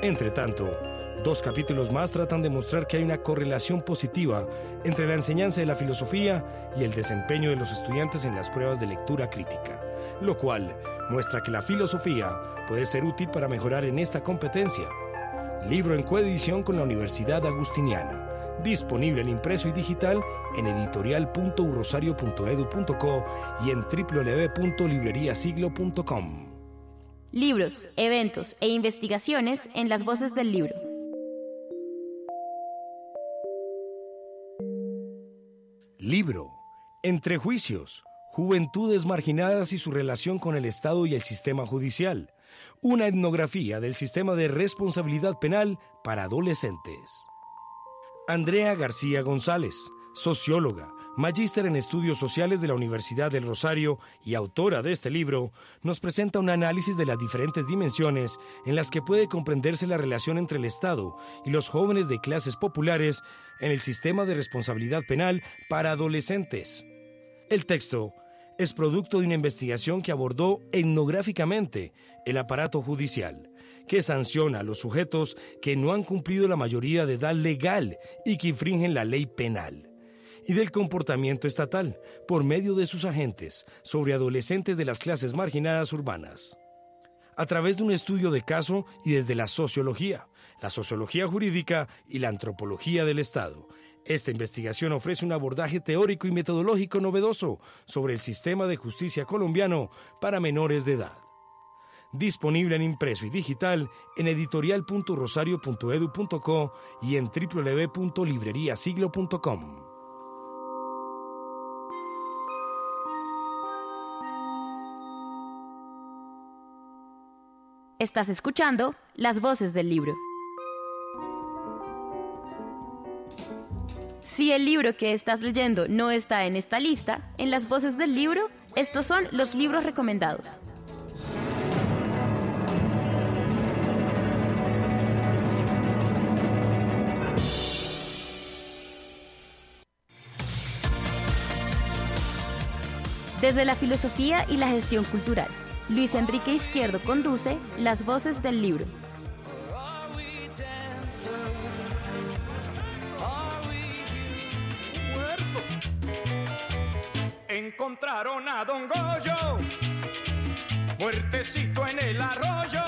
S11: Entre tanto, dos capítulos más tratan de mostrar que hay una correlación positiva entre la enseñanza de la filosofía y el desempeño de los estudiantes en las pruebas de lectura crítica, lo cual muestra que la filosofía puede ser útil para mejorar en esta competencia. Libro en coedición con la Universidad Agustiniana disponible en impreso y digital en editorial.urrosario.edu.co y en www.libreriasiglo.com.
S1: Libros, eventos e investigaciones en las voces del libro.
S11: Libro. Entre juicios. Juventudes marginadas y su relación con el Estado y el sistema judicial. Una etnografía del sistema de responsabilidad penal para adolescentes. Andrea García González, socióloga, magíster en estudios sociales de la Universidad del Rosario y autora de este libro, nos presenta un análisis de las diferentes dimensiones en las que puede comprenderse la relación entre el Estado y los jóvenes de clases populares en el sistema de responsabilidad penal para adolescentes. El texto es producto de una investigación que abordó etnográficamente el aparato judicial que sanciona a los sujetos que no han cumplido la mayoría de edad legal y que infringen la ley penal, y del comportamiento estatal por medio de sus agentes sobre adolescentes de las clases marginadas urbanas. A través de un estudio de caso y desde la sociología, la sociología jurídica y la antropología del Estado, esta investigación ofrece un abordaje teórico y metodológico novedoso sobre el sistema de justicia colombiano para menores de edad disponible en impreso y digital en editorial.rosario.edu.co y en www.libreriasiglo.com.
S1: Estás escuchando Las Voces del Libro. Si el libro que estás leyendo no está en esta lista, en las voces del libro, estos son los libros recomendados. Desde la filosofía y la gestión cultural, Luis Enrique Izquierdo conduce Las Voces del Libro.
S12: Encontraron a Don Goyo, muertecito en el arroyo,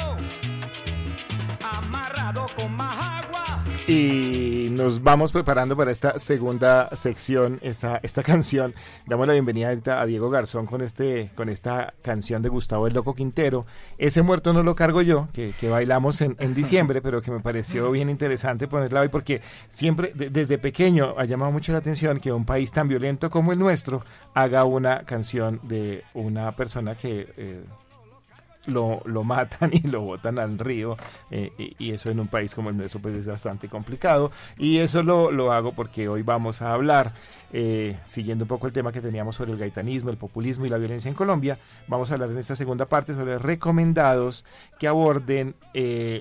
S12: amarrado con más agua
S4: y nos vamos preparando para esta segunda sección, esta, esta canción. Damos la bienvenida a Diego Garzón con, este, con esta canción de Gustavo el Loco Quintero. Ese muerto no lo cargo yo, que, bailamos en, diciembre, pero que me pareció bien interesante ponerla hoy porque siempre, desde pequeño, ha llamado mucho la atención que un país tan violento como el nuestro haga una canción de una persona que... Eh, lo, lo matan y lo botan al río eh, y, eso en un país como el nuestro pues es bastante complicado. Y eso lo, lo hago porque hoy vamos a hablar eh, siguiendo un poco el tema que teníamos sobre el gaitanismo, el populismo y la violencia en Colombia vamos a hablar en esta segunda parte sobre recomendados que aborden eh,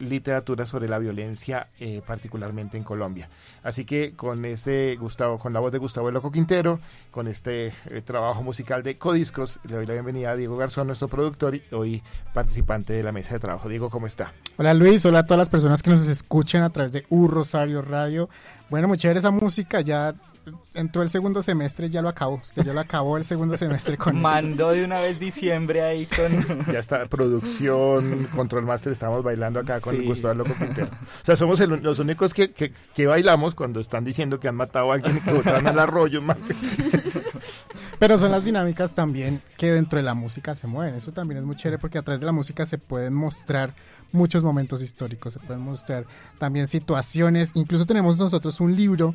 S4: Literatura sobre la violencia, eh, particularmente en Colombia. Así que con este Gustavo, con la voz de Gustavo El Loco Quintero, con este eh, trabajo musical de Codiscos, le doy la bienvenida a Diego Garzón, nuestro productor y hoy participante de la mesa de trabajo. Diego, ¿cómo está?
S13: Hola Luis, hola a todas las personas que nos escuchan a través de U Rosario Radio. Bueno, muy esa música, ya entró el segundo semestre, ya lo acabó. Usted ya lo acabó el segundo semestre con esto.
S6: Mandó de una vez diciembre ahí con...
S4: Ya está, producción, control master, estamos bailando acá con
S6: Sí.
S4: Gustavo Loco Quintero. O sea, somos el- los únicos que, que, que bailamos cuando están diciendo que han matado a alguien y que botaron al arroyo. man.
S13: Pero son las dinámicas también que dentro de la música se mueven. Eso también es muy chévere porque a través de la música se pueden mostrar muchos momentos históricos, se pueden mostrar también situaciones. Incluso tenemos nosotros un libro,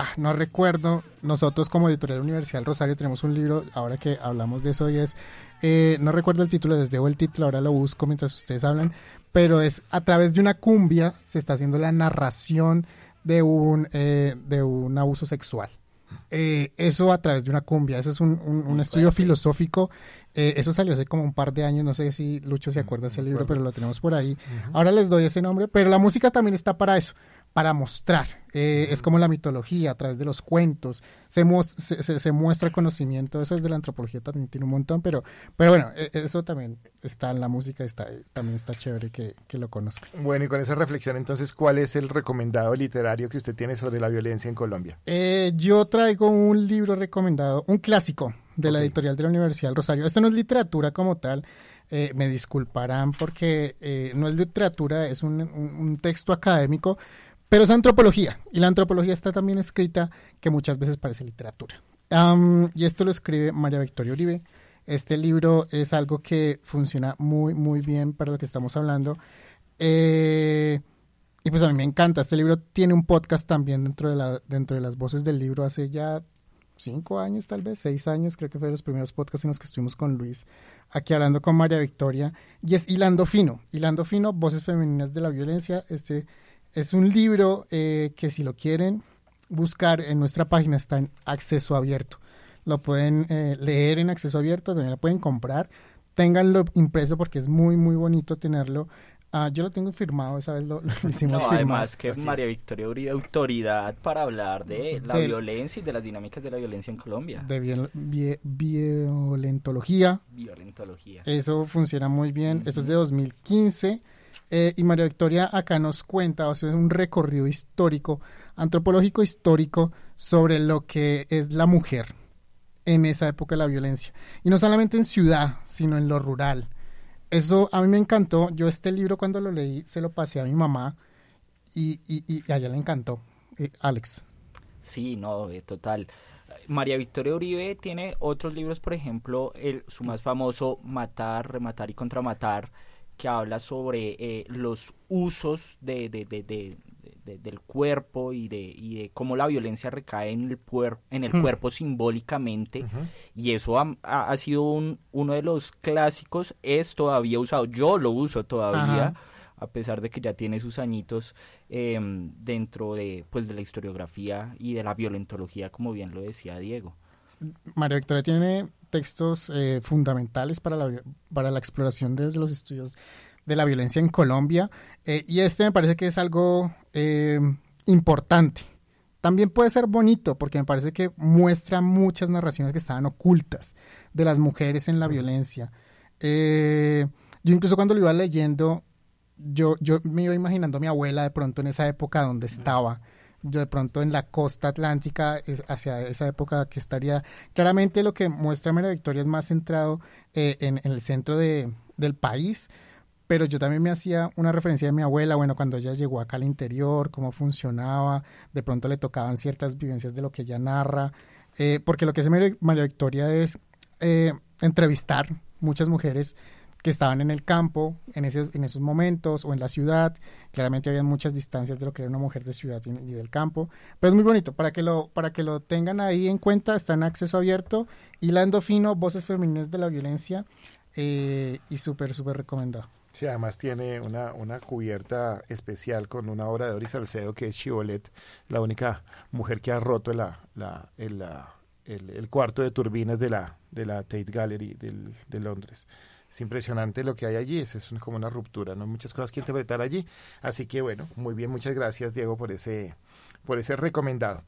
S13: ah, no recuerdo, nosotros como editorial Universidad Rosario tenemos un libro, ahora que hablamos de eso y es, eh, no recuerdo el título, les debo el título, ahora lo busco mientras ustedes hablan, pero es a través de una cumbia se está haciendo la narración de un, eh, de un abuso sexual. Eh, eso a través de una cumbia, eso es un, un- un estudio filosófico. eh, eso salió hace como un par de años, no sé si Lucho se acuerda de ese libro, pero lo tenemos por ahí. Ahora les doy ese nombre, pero la música también está para eso, para mostrar. Eh, Es como la mitología, a través de los cuentos, se, se, se- se muestra conocimiento, eso es de la antropología, también tiene un montón, pero, pero bueno, eh, eso también está en la música, está, también está chévere que, que lo conozcan.
S4: Bueno, y con esa reflexión, entonces, ¿cuál es el recomendado literario que usted tiene sobre la violencia en Colombia?
S13: Eh, yo traigo un libro recomendado, un clásico de la editorial de la Universidad del Rosario. Esto no es literatura como tal, eh, me disculparán porque eh, no es literatura, es un, un- un texto académico, pero es antropología. Y la antropología está también escrita que muchas veces parece literatura. Y esto lo escribe María Victoria Uribe. Este libro es algo que funciona muy, muy bien para lo que estamos hablando. Eh, y pues a mí me encanta. Este libro tiene un podcast también dentro de, la, dentro de las voces del libro hace ya cinco años, tal vez, seis años. Creo que fue de los primeros podcasts en los que estuvimos con Luis, aquí hablando con María Victoria. Y es Hilando Fino. Hilando Fino, Voces Femeninas de la Violencia. Este es un libro eh, que si lo quieren buscar en nuestra página está en acceso abierto. Lo pueden eh, leer en acceso abierto, también lo pueden comprar. Ténganlo impreso porque es muy, muy bonito tenerlo. Ah, yo lo tengo firmado, esa vez lo, lo hicimos
S6: No,
S13: firmado.
S6: además que
S13: Así
S6: María
S13: es.
S6: Victoria Uribe, autoridad para hablar de la violencia y de las dinámicas de la violencia en Colombia.
S13: de viol- vie- violentología.
S6: Violentología.
S13: Eso funciona muy bien. Eso es de 2015. Eh, y María Victoria acá nos cuenta, o sea, es un recorrido histórico, antropológico histórico, sobre lo que es la mujer en esa época de la violencia. Y no solamente en ciudad, sino en lo rural. Eso a mí me encantó. Yo este libro cuando lo leí se lo pasé a mi mamá y, y, y a ella le encantó. Eh, Alex.
S6: Sí, no, eh, total. María Victoria Uribe tiene otros libros, por ejemplo, el, su más famoso Matar, Rematar y Contramatar, que habla sobre eh, los usos de, de- de- de- de- del cuerpo y de, y de cómo la violencia recae en el, puer- en el
S14: Hmm.
S6: cuerpo simbólicamente. Y eso ha, sido un- uno de los clásicos, es todavía usado. Yo lo uso todavía a pesar de que ya tiene sus añitos em, dentro de pues de la historiografía y de la violentología como bien lo decía Diego
S13: María Victoria tiene textos eh, fundamentales para la, para la exploración desde los estudios de la violencia en Colombia eh, y este me parece que es algo eh, importante. También puede ser bonito porque me parece que muestra muchas narraciones que estaban ocultas de las mujeres en la violencia. Yo incluso cuando lo iba leyendo, yo, yo me iba imaginando a mi abuela de pronto en esa época donde estaba. De pronto en la costa atlántica, hacia esa época que estaría. Claramente lo que muestra María Victoria es más centrado eh, en, el centro de, del país, pero yo también me hacía una referencia de mi abuela, bueno, cuando ella llegó acá al interior, cómo funcionaba, de pronto le tocaban ciertas vivencias de lo que ella narra, eh, porque lo que hace María Victoria es eh, entrevistar muchas mujeres que estaban en el campo en esos, en esos momentos o en la ciudad. Claramente había muchas distancias de lo que era una mujer de ciudad y, del campo. Pero es muy bonito, para que lo, para que lo tengan ahí en cuenta, está en acceso abierto. Hilando fino, voces femeninas de la violencia eh, y súper, súper recomendado.
S4: Sí, además tiene una, una cubierta especial con una obra de Doris Salcedo que es Chivolet, la única mujer que ha roto la, la, el, el- cuarto de turbinas de la, de la Tate Gallery de Londres. Es impresionante lo que hay allí, es, es como una ruptura, ¿no? Muchas cosas que interpretar allí. Así que bueno, muy bien, muchas gracias Diego por ese, por ese recomendado.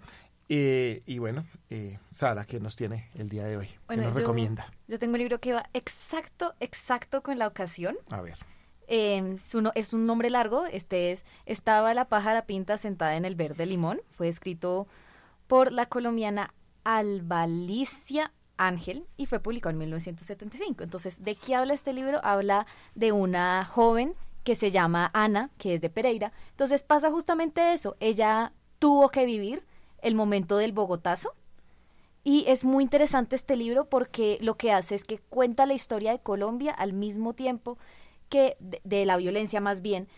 S4: Eh, y bueno, eh, Sara, ¿qué nos tiene el día de hoy? ¿Qué
S5: Bueno,
S4: nos
S5: yo-
S4: recomienda?
S5: Yo tengo un libro que va exacto, exacto con la ocasión.
S4: A ver.
S5: Eh, su no- es un nombre largo. Este es Estaba la pájara pinta sentada en el verde limón. Fue escrito por la colombiana Albalicia Ángel y fue publicado en 1975. Entonces, ¿de qué habla este libro? Habla de una joven que se llama Ana, que es de Pereira. Entonces pasa justamente eso. Ella tuvo que vivir el momento del Bogotazo. Y es muy interesante este libro porque lo que hace es que cuenta la historia de Colombia al mismo tiempo que de, de la violencia más bien.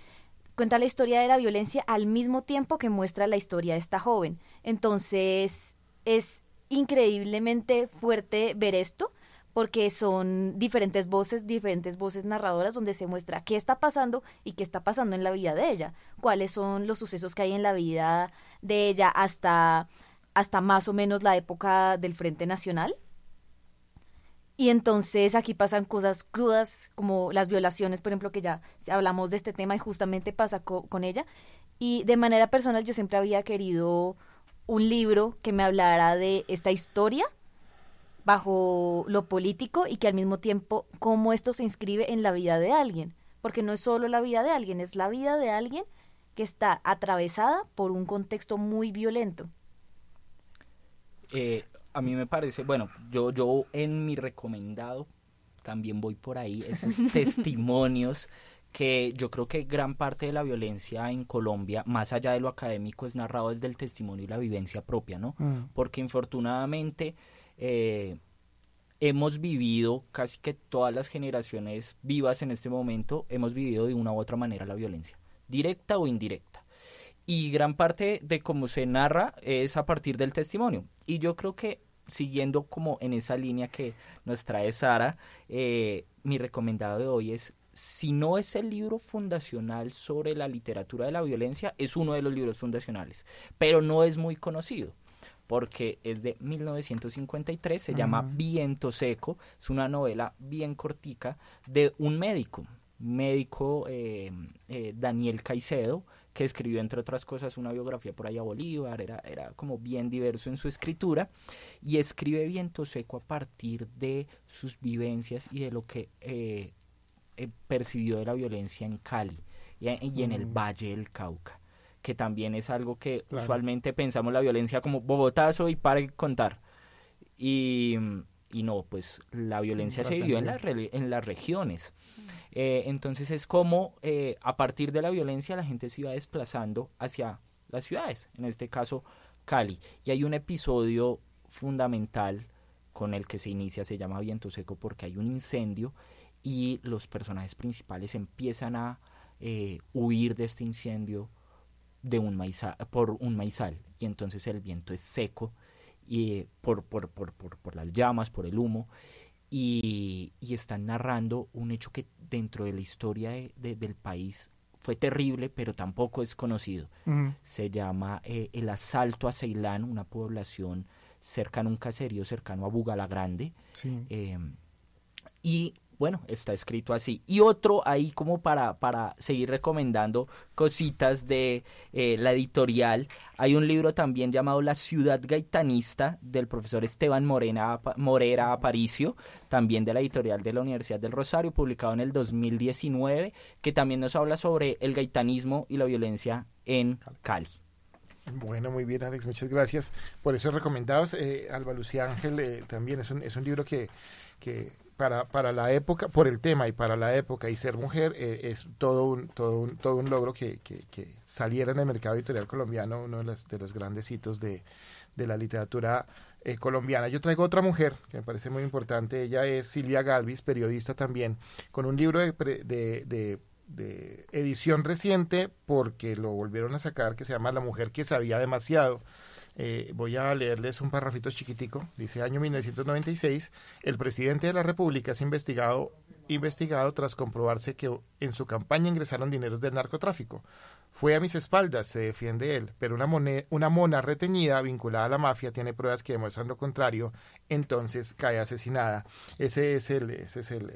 S5: Cuenta la historia de la violencia al mismo tiempo que muestra la historia de esta joven. Entonces es increíblemente fuerte ver esto porque son diferentes voces, diferentes voces narradoras donde se muestra qué está pasando y qué está pasando en la vida de ella, cuáles son los sucesos que hay en la vida de ella hasta, hasta más o menos la época del Frente Nacional. Y entonces aquí pasan cosas crudas como las violaciones, por ejemplo, que ya hablamos de este tema y justamente pasa co- con ella. Y de manera personal yo siempre había querido un libro que me hablara de esta historia bajo lo político y que al mismo tiempo cómo esto se inscribe en la vida de alguien, porque no es solo la vida de alguien, es la vida de alguien que está atravesada por un contexto muy violento.
S6: Eh, a mí me parece, bueno, yo, yo en mi recomendado también voy por ahí, esos testimonios que yo creo que gran parte de la violencia en Colombia, más allá de lo académico, es narrado desde el testimonio y la vivencia propia, ¿no?
S13: Mm.
S6: Porque infortunadamente eh, hemos vivido, casi que todas las generaciones vivas en este momento, hemos vivido de una u otra manera la violencia, directa o indirecta. Y gran parte de cómo se narra es a partir del testimonio. Y yo creo que siguiendo como en esa línea que nos trae Sara, eh, mi recomendado de hoy es, si no es el libro fundacional sobre la literatura de la violencia, es uno de los libros fundacionales, pero no es muy conocido porque es de 1953, se llama
S13: Mm.
S6: Viento Seco, es una novela bien cortica de un médico, médico eh, eh, Daniel Caicedo, que escribió entre otras cosas una biografía por ahí a Bolívar, era, era como bien diverso en su escritura, y escribe Viento Seco a partir de sus vivencias y de lo que eh, eh, percibió de la violencia en Cali y, en- y en el
S13: Mm.
S6: Valle del Cauca que también es algo que
S13: Claro.
S6: usualmente pensamos la violencia como Bogotazo y para contar. Y, y no, pues la violencia se vivió en, en las regiones. Eh, entonces es como eh, a partir de la violencia la gente se iba desplazando hacia las ciudades, en este caso Cali. Y hay un episodio fundamental con el que se inicia, se llama Viento Seco porque hay un incendio y los personajes principales empiezan a eh, huir de este incendio de un maizal, por un maizal y entonces el viento es seco y eh, por, por, por, por, por las llamas, por el humo y, y están narrando un hecho que dentro de la historia de- de- del país fue terrible pero tampoco es conocido. Se llama eh, el asalto a Ceilán, una población cercana a un caserío cercano a Bugala Grande.
S13: Sí.
S6: Eh, y bueno, está escrito así. Y otro ahí como para, para seguir recomendando cositas de eh, la editorial. Hay un libro también llamado La ciudad gaitanista del profesor Esteban Morena, Morera Aparicio, también de la editorial de la Universidad del Rosario, publicado en el 2019, que también nos habla sobre el gaitanismo y la violencia en Cali.
S4: Bueno, muy bien, Alex, muchas gracias por esos recomendados. Eh, Alba Lucía Ángel eh, también es un, es un libro que, que para, para la época, por el tema y para la época y ser mujer, eh, es todo un, todo un, todo un logro que, que, que saliera en el mercado editorial colombiano, uno de, las, de los grandes hitos de, de la literatura eh, colombiana. Yo traigo otra mujer que me parece muy importante, ella es Silvia Galvis, periodista también, con un libro de, de, de de edición reciente porque lo volvieron a sacar que se llama La mujer que sabía demasiado. Eh, voy a leerles un parrafito chiquitico. Dice año 1996, el presidente de la República es investigado investigado tras comprobarse que en su campaña ingresaron dineros del narcotráfico. Fue a mis espaldas, se defiende él, pero una, mone- una mona reteñida vinculada a la mafia tiene pruebas que demuestran lo contrario, entonces cae asesinada. Ese es el, ese es el,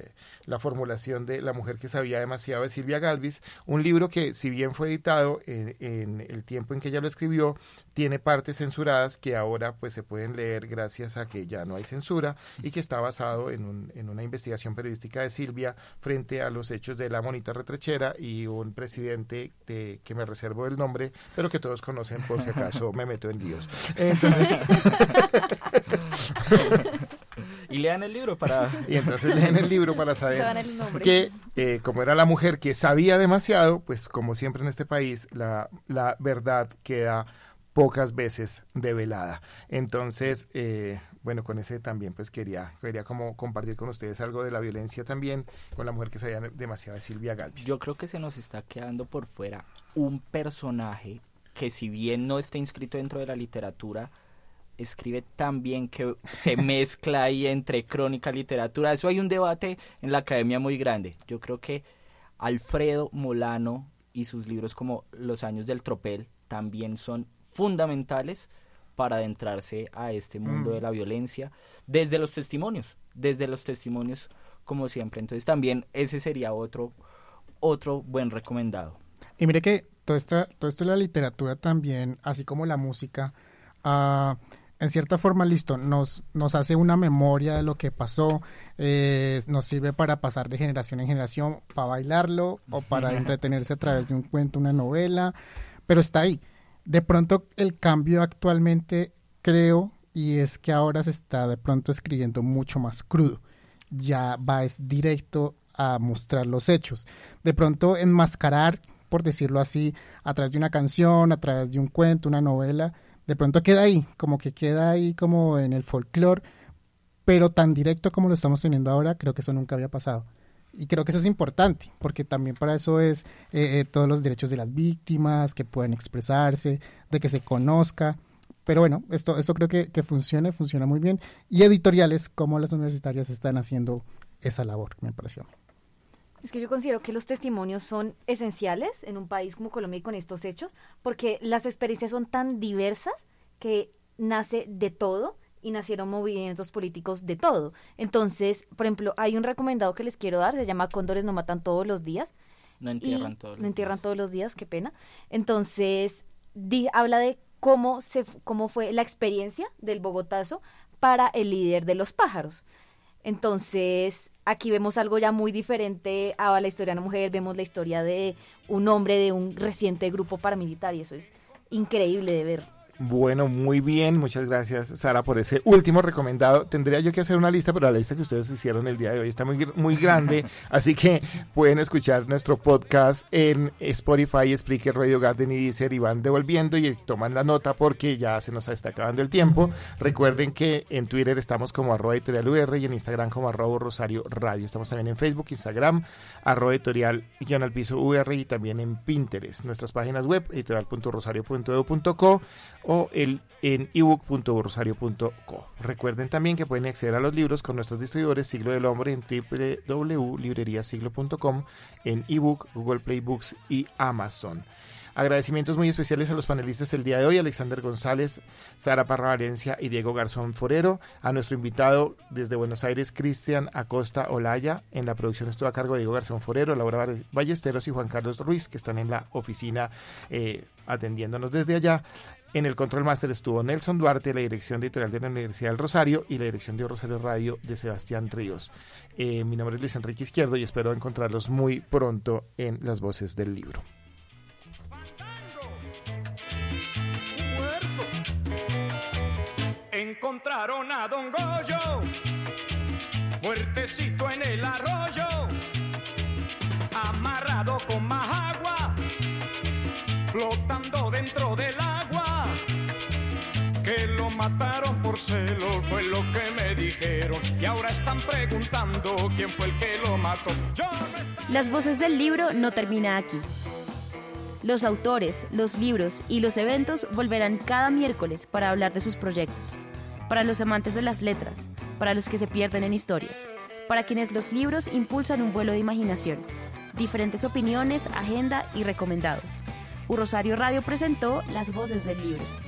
S4: la formulación de La mujer que sabía demasiado de Silvia Galvis, un libro que si bien fue editado en, en el tiempo en que ella lo escribió, tiene partes censuradas que ahora pues se pueden leer gracias a que ya no hay censura y que está basado en, un- en una investigación periodística de Silvia frente a los hechos de la monita retrechera y un presidente de, que me reservo el nombre, pero que todos conocen por si acaso me meto en líos. Entonces,
S6: Y lean el libro para...
S4: y entonces leen el libro para saber que eh, como era la mujer que sabía demasiado, pues como siempre en este país, la, la verdad queda pocas veces develada. Entonces, eh, bueno, con ese también pues quería, quería como compartir con ustedes algo de la violencia también con la mujer que sabía demasiado de Silvia Galvis.
S6: Yo creo que se nos está quedando por fuera un personaje que si bien no está inscrito dentro de la literatura, escribe tan bien que se mezcla ahí entre crónica y literatura. Eso hay un debate en la academia muy grande. Yo creo que Alfredo Molano y sus libros como Los años del tropel también son fundamentales para adentrarse a este mundo
S13: Mm.
S6: de la violencia desde los testimonios, desde los testimonios como siempre. Entonces también ese sería otro otro buen recomendado.
S13: Y mire que todo, esta, todo esto de la literatura también, así como la música, ah, en cierta forma, listo, nos, nos hace una memoria de lo que pasó, eh, nos sirve para pasar de generación en generación, para bailarlo o para entretenerse a través de un cuento, una novela, pero está ahí. De pronto el cambio actualmente creo y es que ahora se está de pronto escribiendo mucho más crudo. Ya va es directo a mostrar los hechos. De pronto enmascarar, por decirlo así, a través de una canción, a través de un cuento, una novela, de pronto queda ahí, como que queda ahí como en el folclore, pero tan directo como lo estamos teniendo ahora, creo que eso nunca había pasado. Y creo que eso es importante, porque también para eso es eh, eh, todos los derechos de las víctimas, que puedan expresarse, de que se conozca. Pero bueno, esto, esto creo que, que funciona, funciona muy bien. Y editoriales como las universitarias están haciendo esa labor, me pareció.
S5: Es que yo considero que los testimonios son esenciales en un país como Colombia y con estos hechos, porque las experiencias son tan diversas que nace de todo y nacieron movimientos políticos de todo. Entonces, por ejemplo, hay un recomendado que les quiero dar, se llama Cóndores no matan todos los días.
S6: No entierran todos los
S5: No entierran todos los días, qué pena. Entonces, di- habla de cómo, se, cómo fue la experiencia del Bogotazo para el líder de los pájaros. Entonces, aquí vemos algo ya muy diferente a la historia de una mujer, vemos la historia de un hombre de un reciente grupo paramilitar y eso es increíble de ver.
S4: Bueno, muy bien. Muchas gracias, Sara, por ese último recomendado. Tendría yo que hacer una lista, pero la lista que ustedes hicieron el día de hoy está muy, muy grande. así que pueden escuchar nuestro podcast en Spotify, Spreaker, Radio Garden y Deezer y van devolviendo y toman la nota porque ya se nos está acabando el tiempo. Recuerden que en Twitter estamos como arroba editorial UR y en Instagram como arroba Rosario Radio. Estamos también en Facebook, Instagram, arroba editorial guion al piso UR y también en Pinterest. Nuestras páginas web, editorial.rosario.edu.co o el en ebook.rosario.co. Recuerden también que pueden acceder a los libros con nuestros distribuidores Siglo del Hombre en www.libreriasiglo.com, en ebook, Google Play Books y Amazon. Agradecimientos muy especiales a los panelistas el día de hoy, Alexander González, Sara Parra Valencia y Diego Garzón Forero. A nuestro invitado desde Buenos Aires, Cristian Acosta Olaya. En la producción estuvo a cargo de Diego Garzón Forero, Laura Ballesteros y Juan Carlos Ruiz, que están en la oficina eh, atendiéndonos desde allá. En el control máster estuvo Nelson Duarte, la dirección editorial de la Universidad del Rosario y la dirección de Rosario Radio de Sebastián Ríos. Eh, mi nombre es Luis Enrique Izquierdo y espero encontrarlos muy pronto en las voces del libro.
S12: Encontraron a Don Goyo, muertecito en el arroyo, amarrado con más agua, flotando dentro del agua. Mataron por celos, fue lo que me dijeron.
S1: Las voces del libro no termina aquí. Los autores, los libros y los eventos volverán cada miércoles para hablar de sus proyectos. Para los amantes de las letras, para los que se pierden en historias, para quienes los libros impulsan un vuelo de imaginación. Diferentes opiniones, agenda y recomendados. Rosario Radio presentó Las Voces del Libro.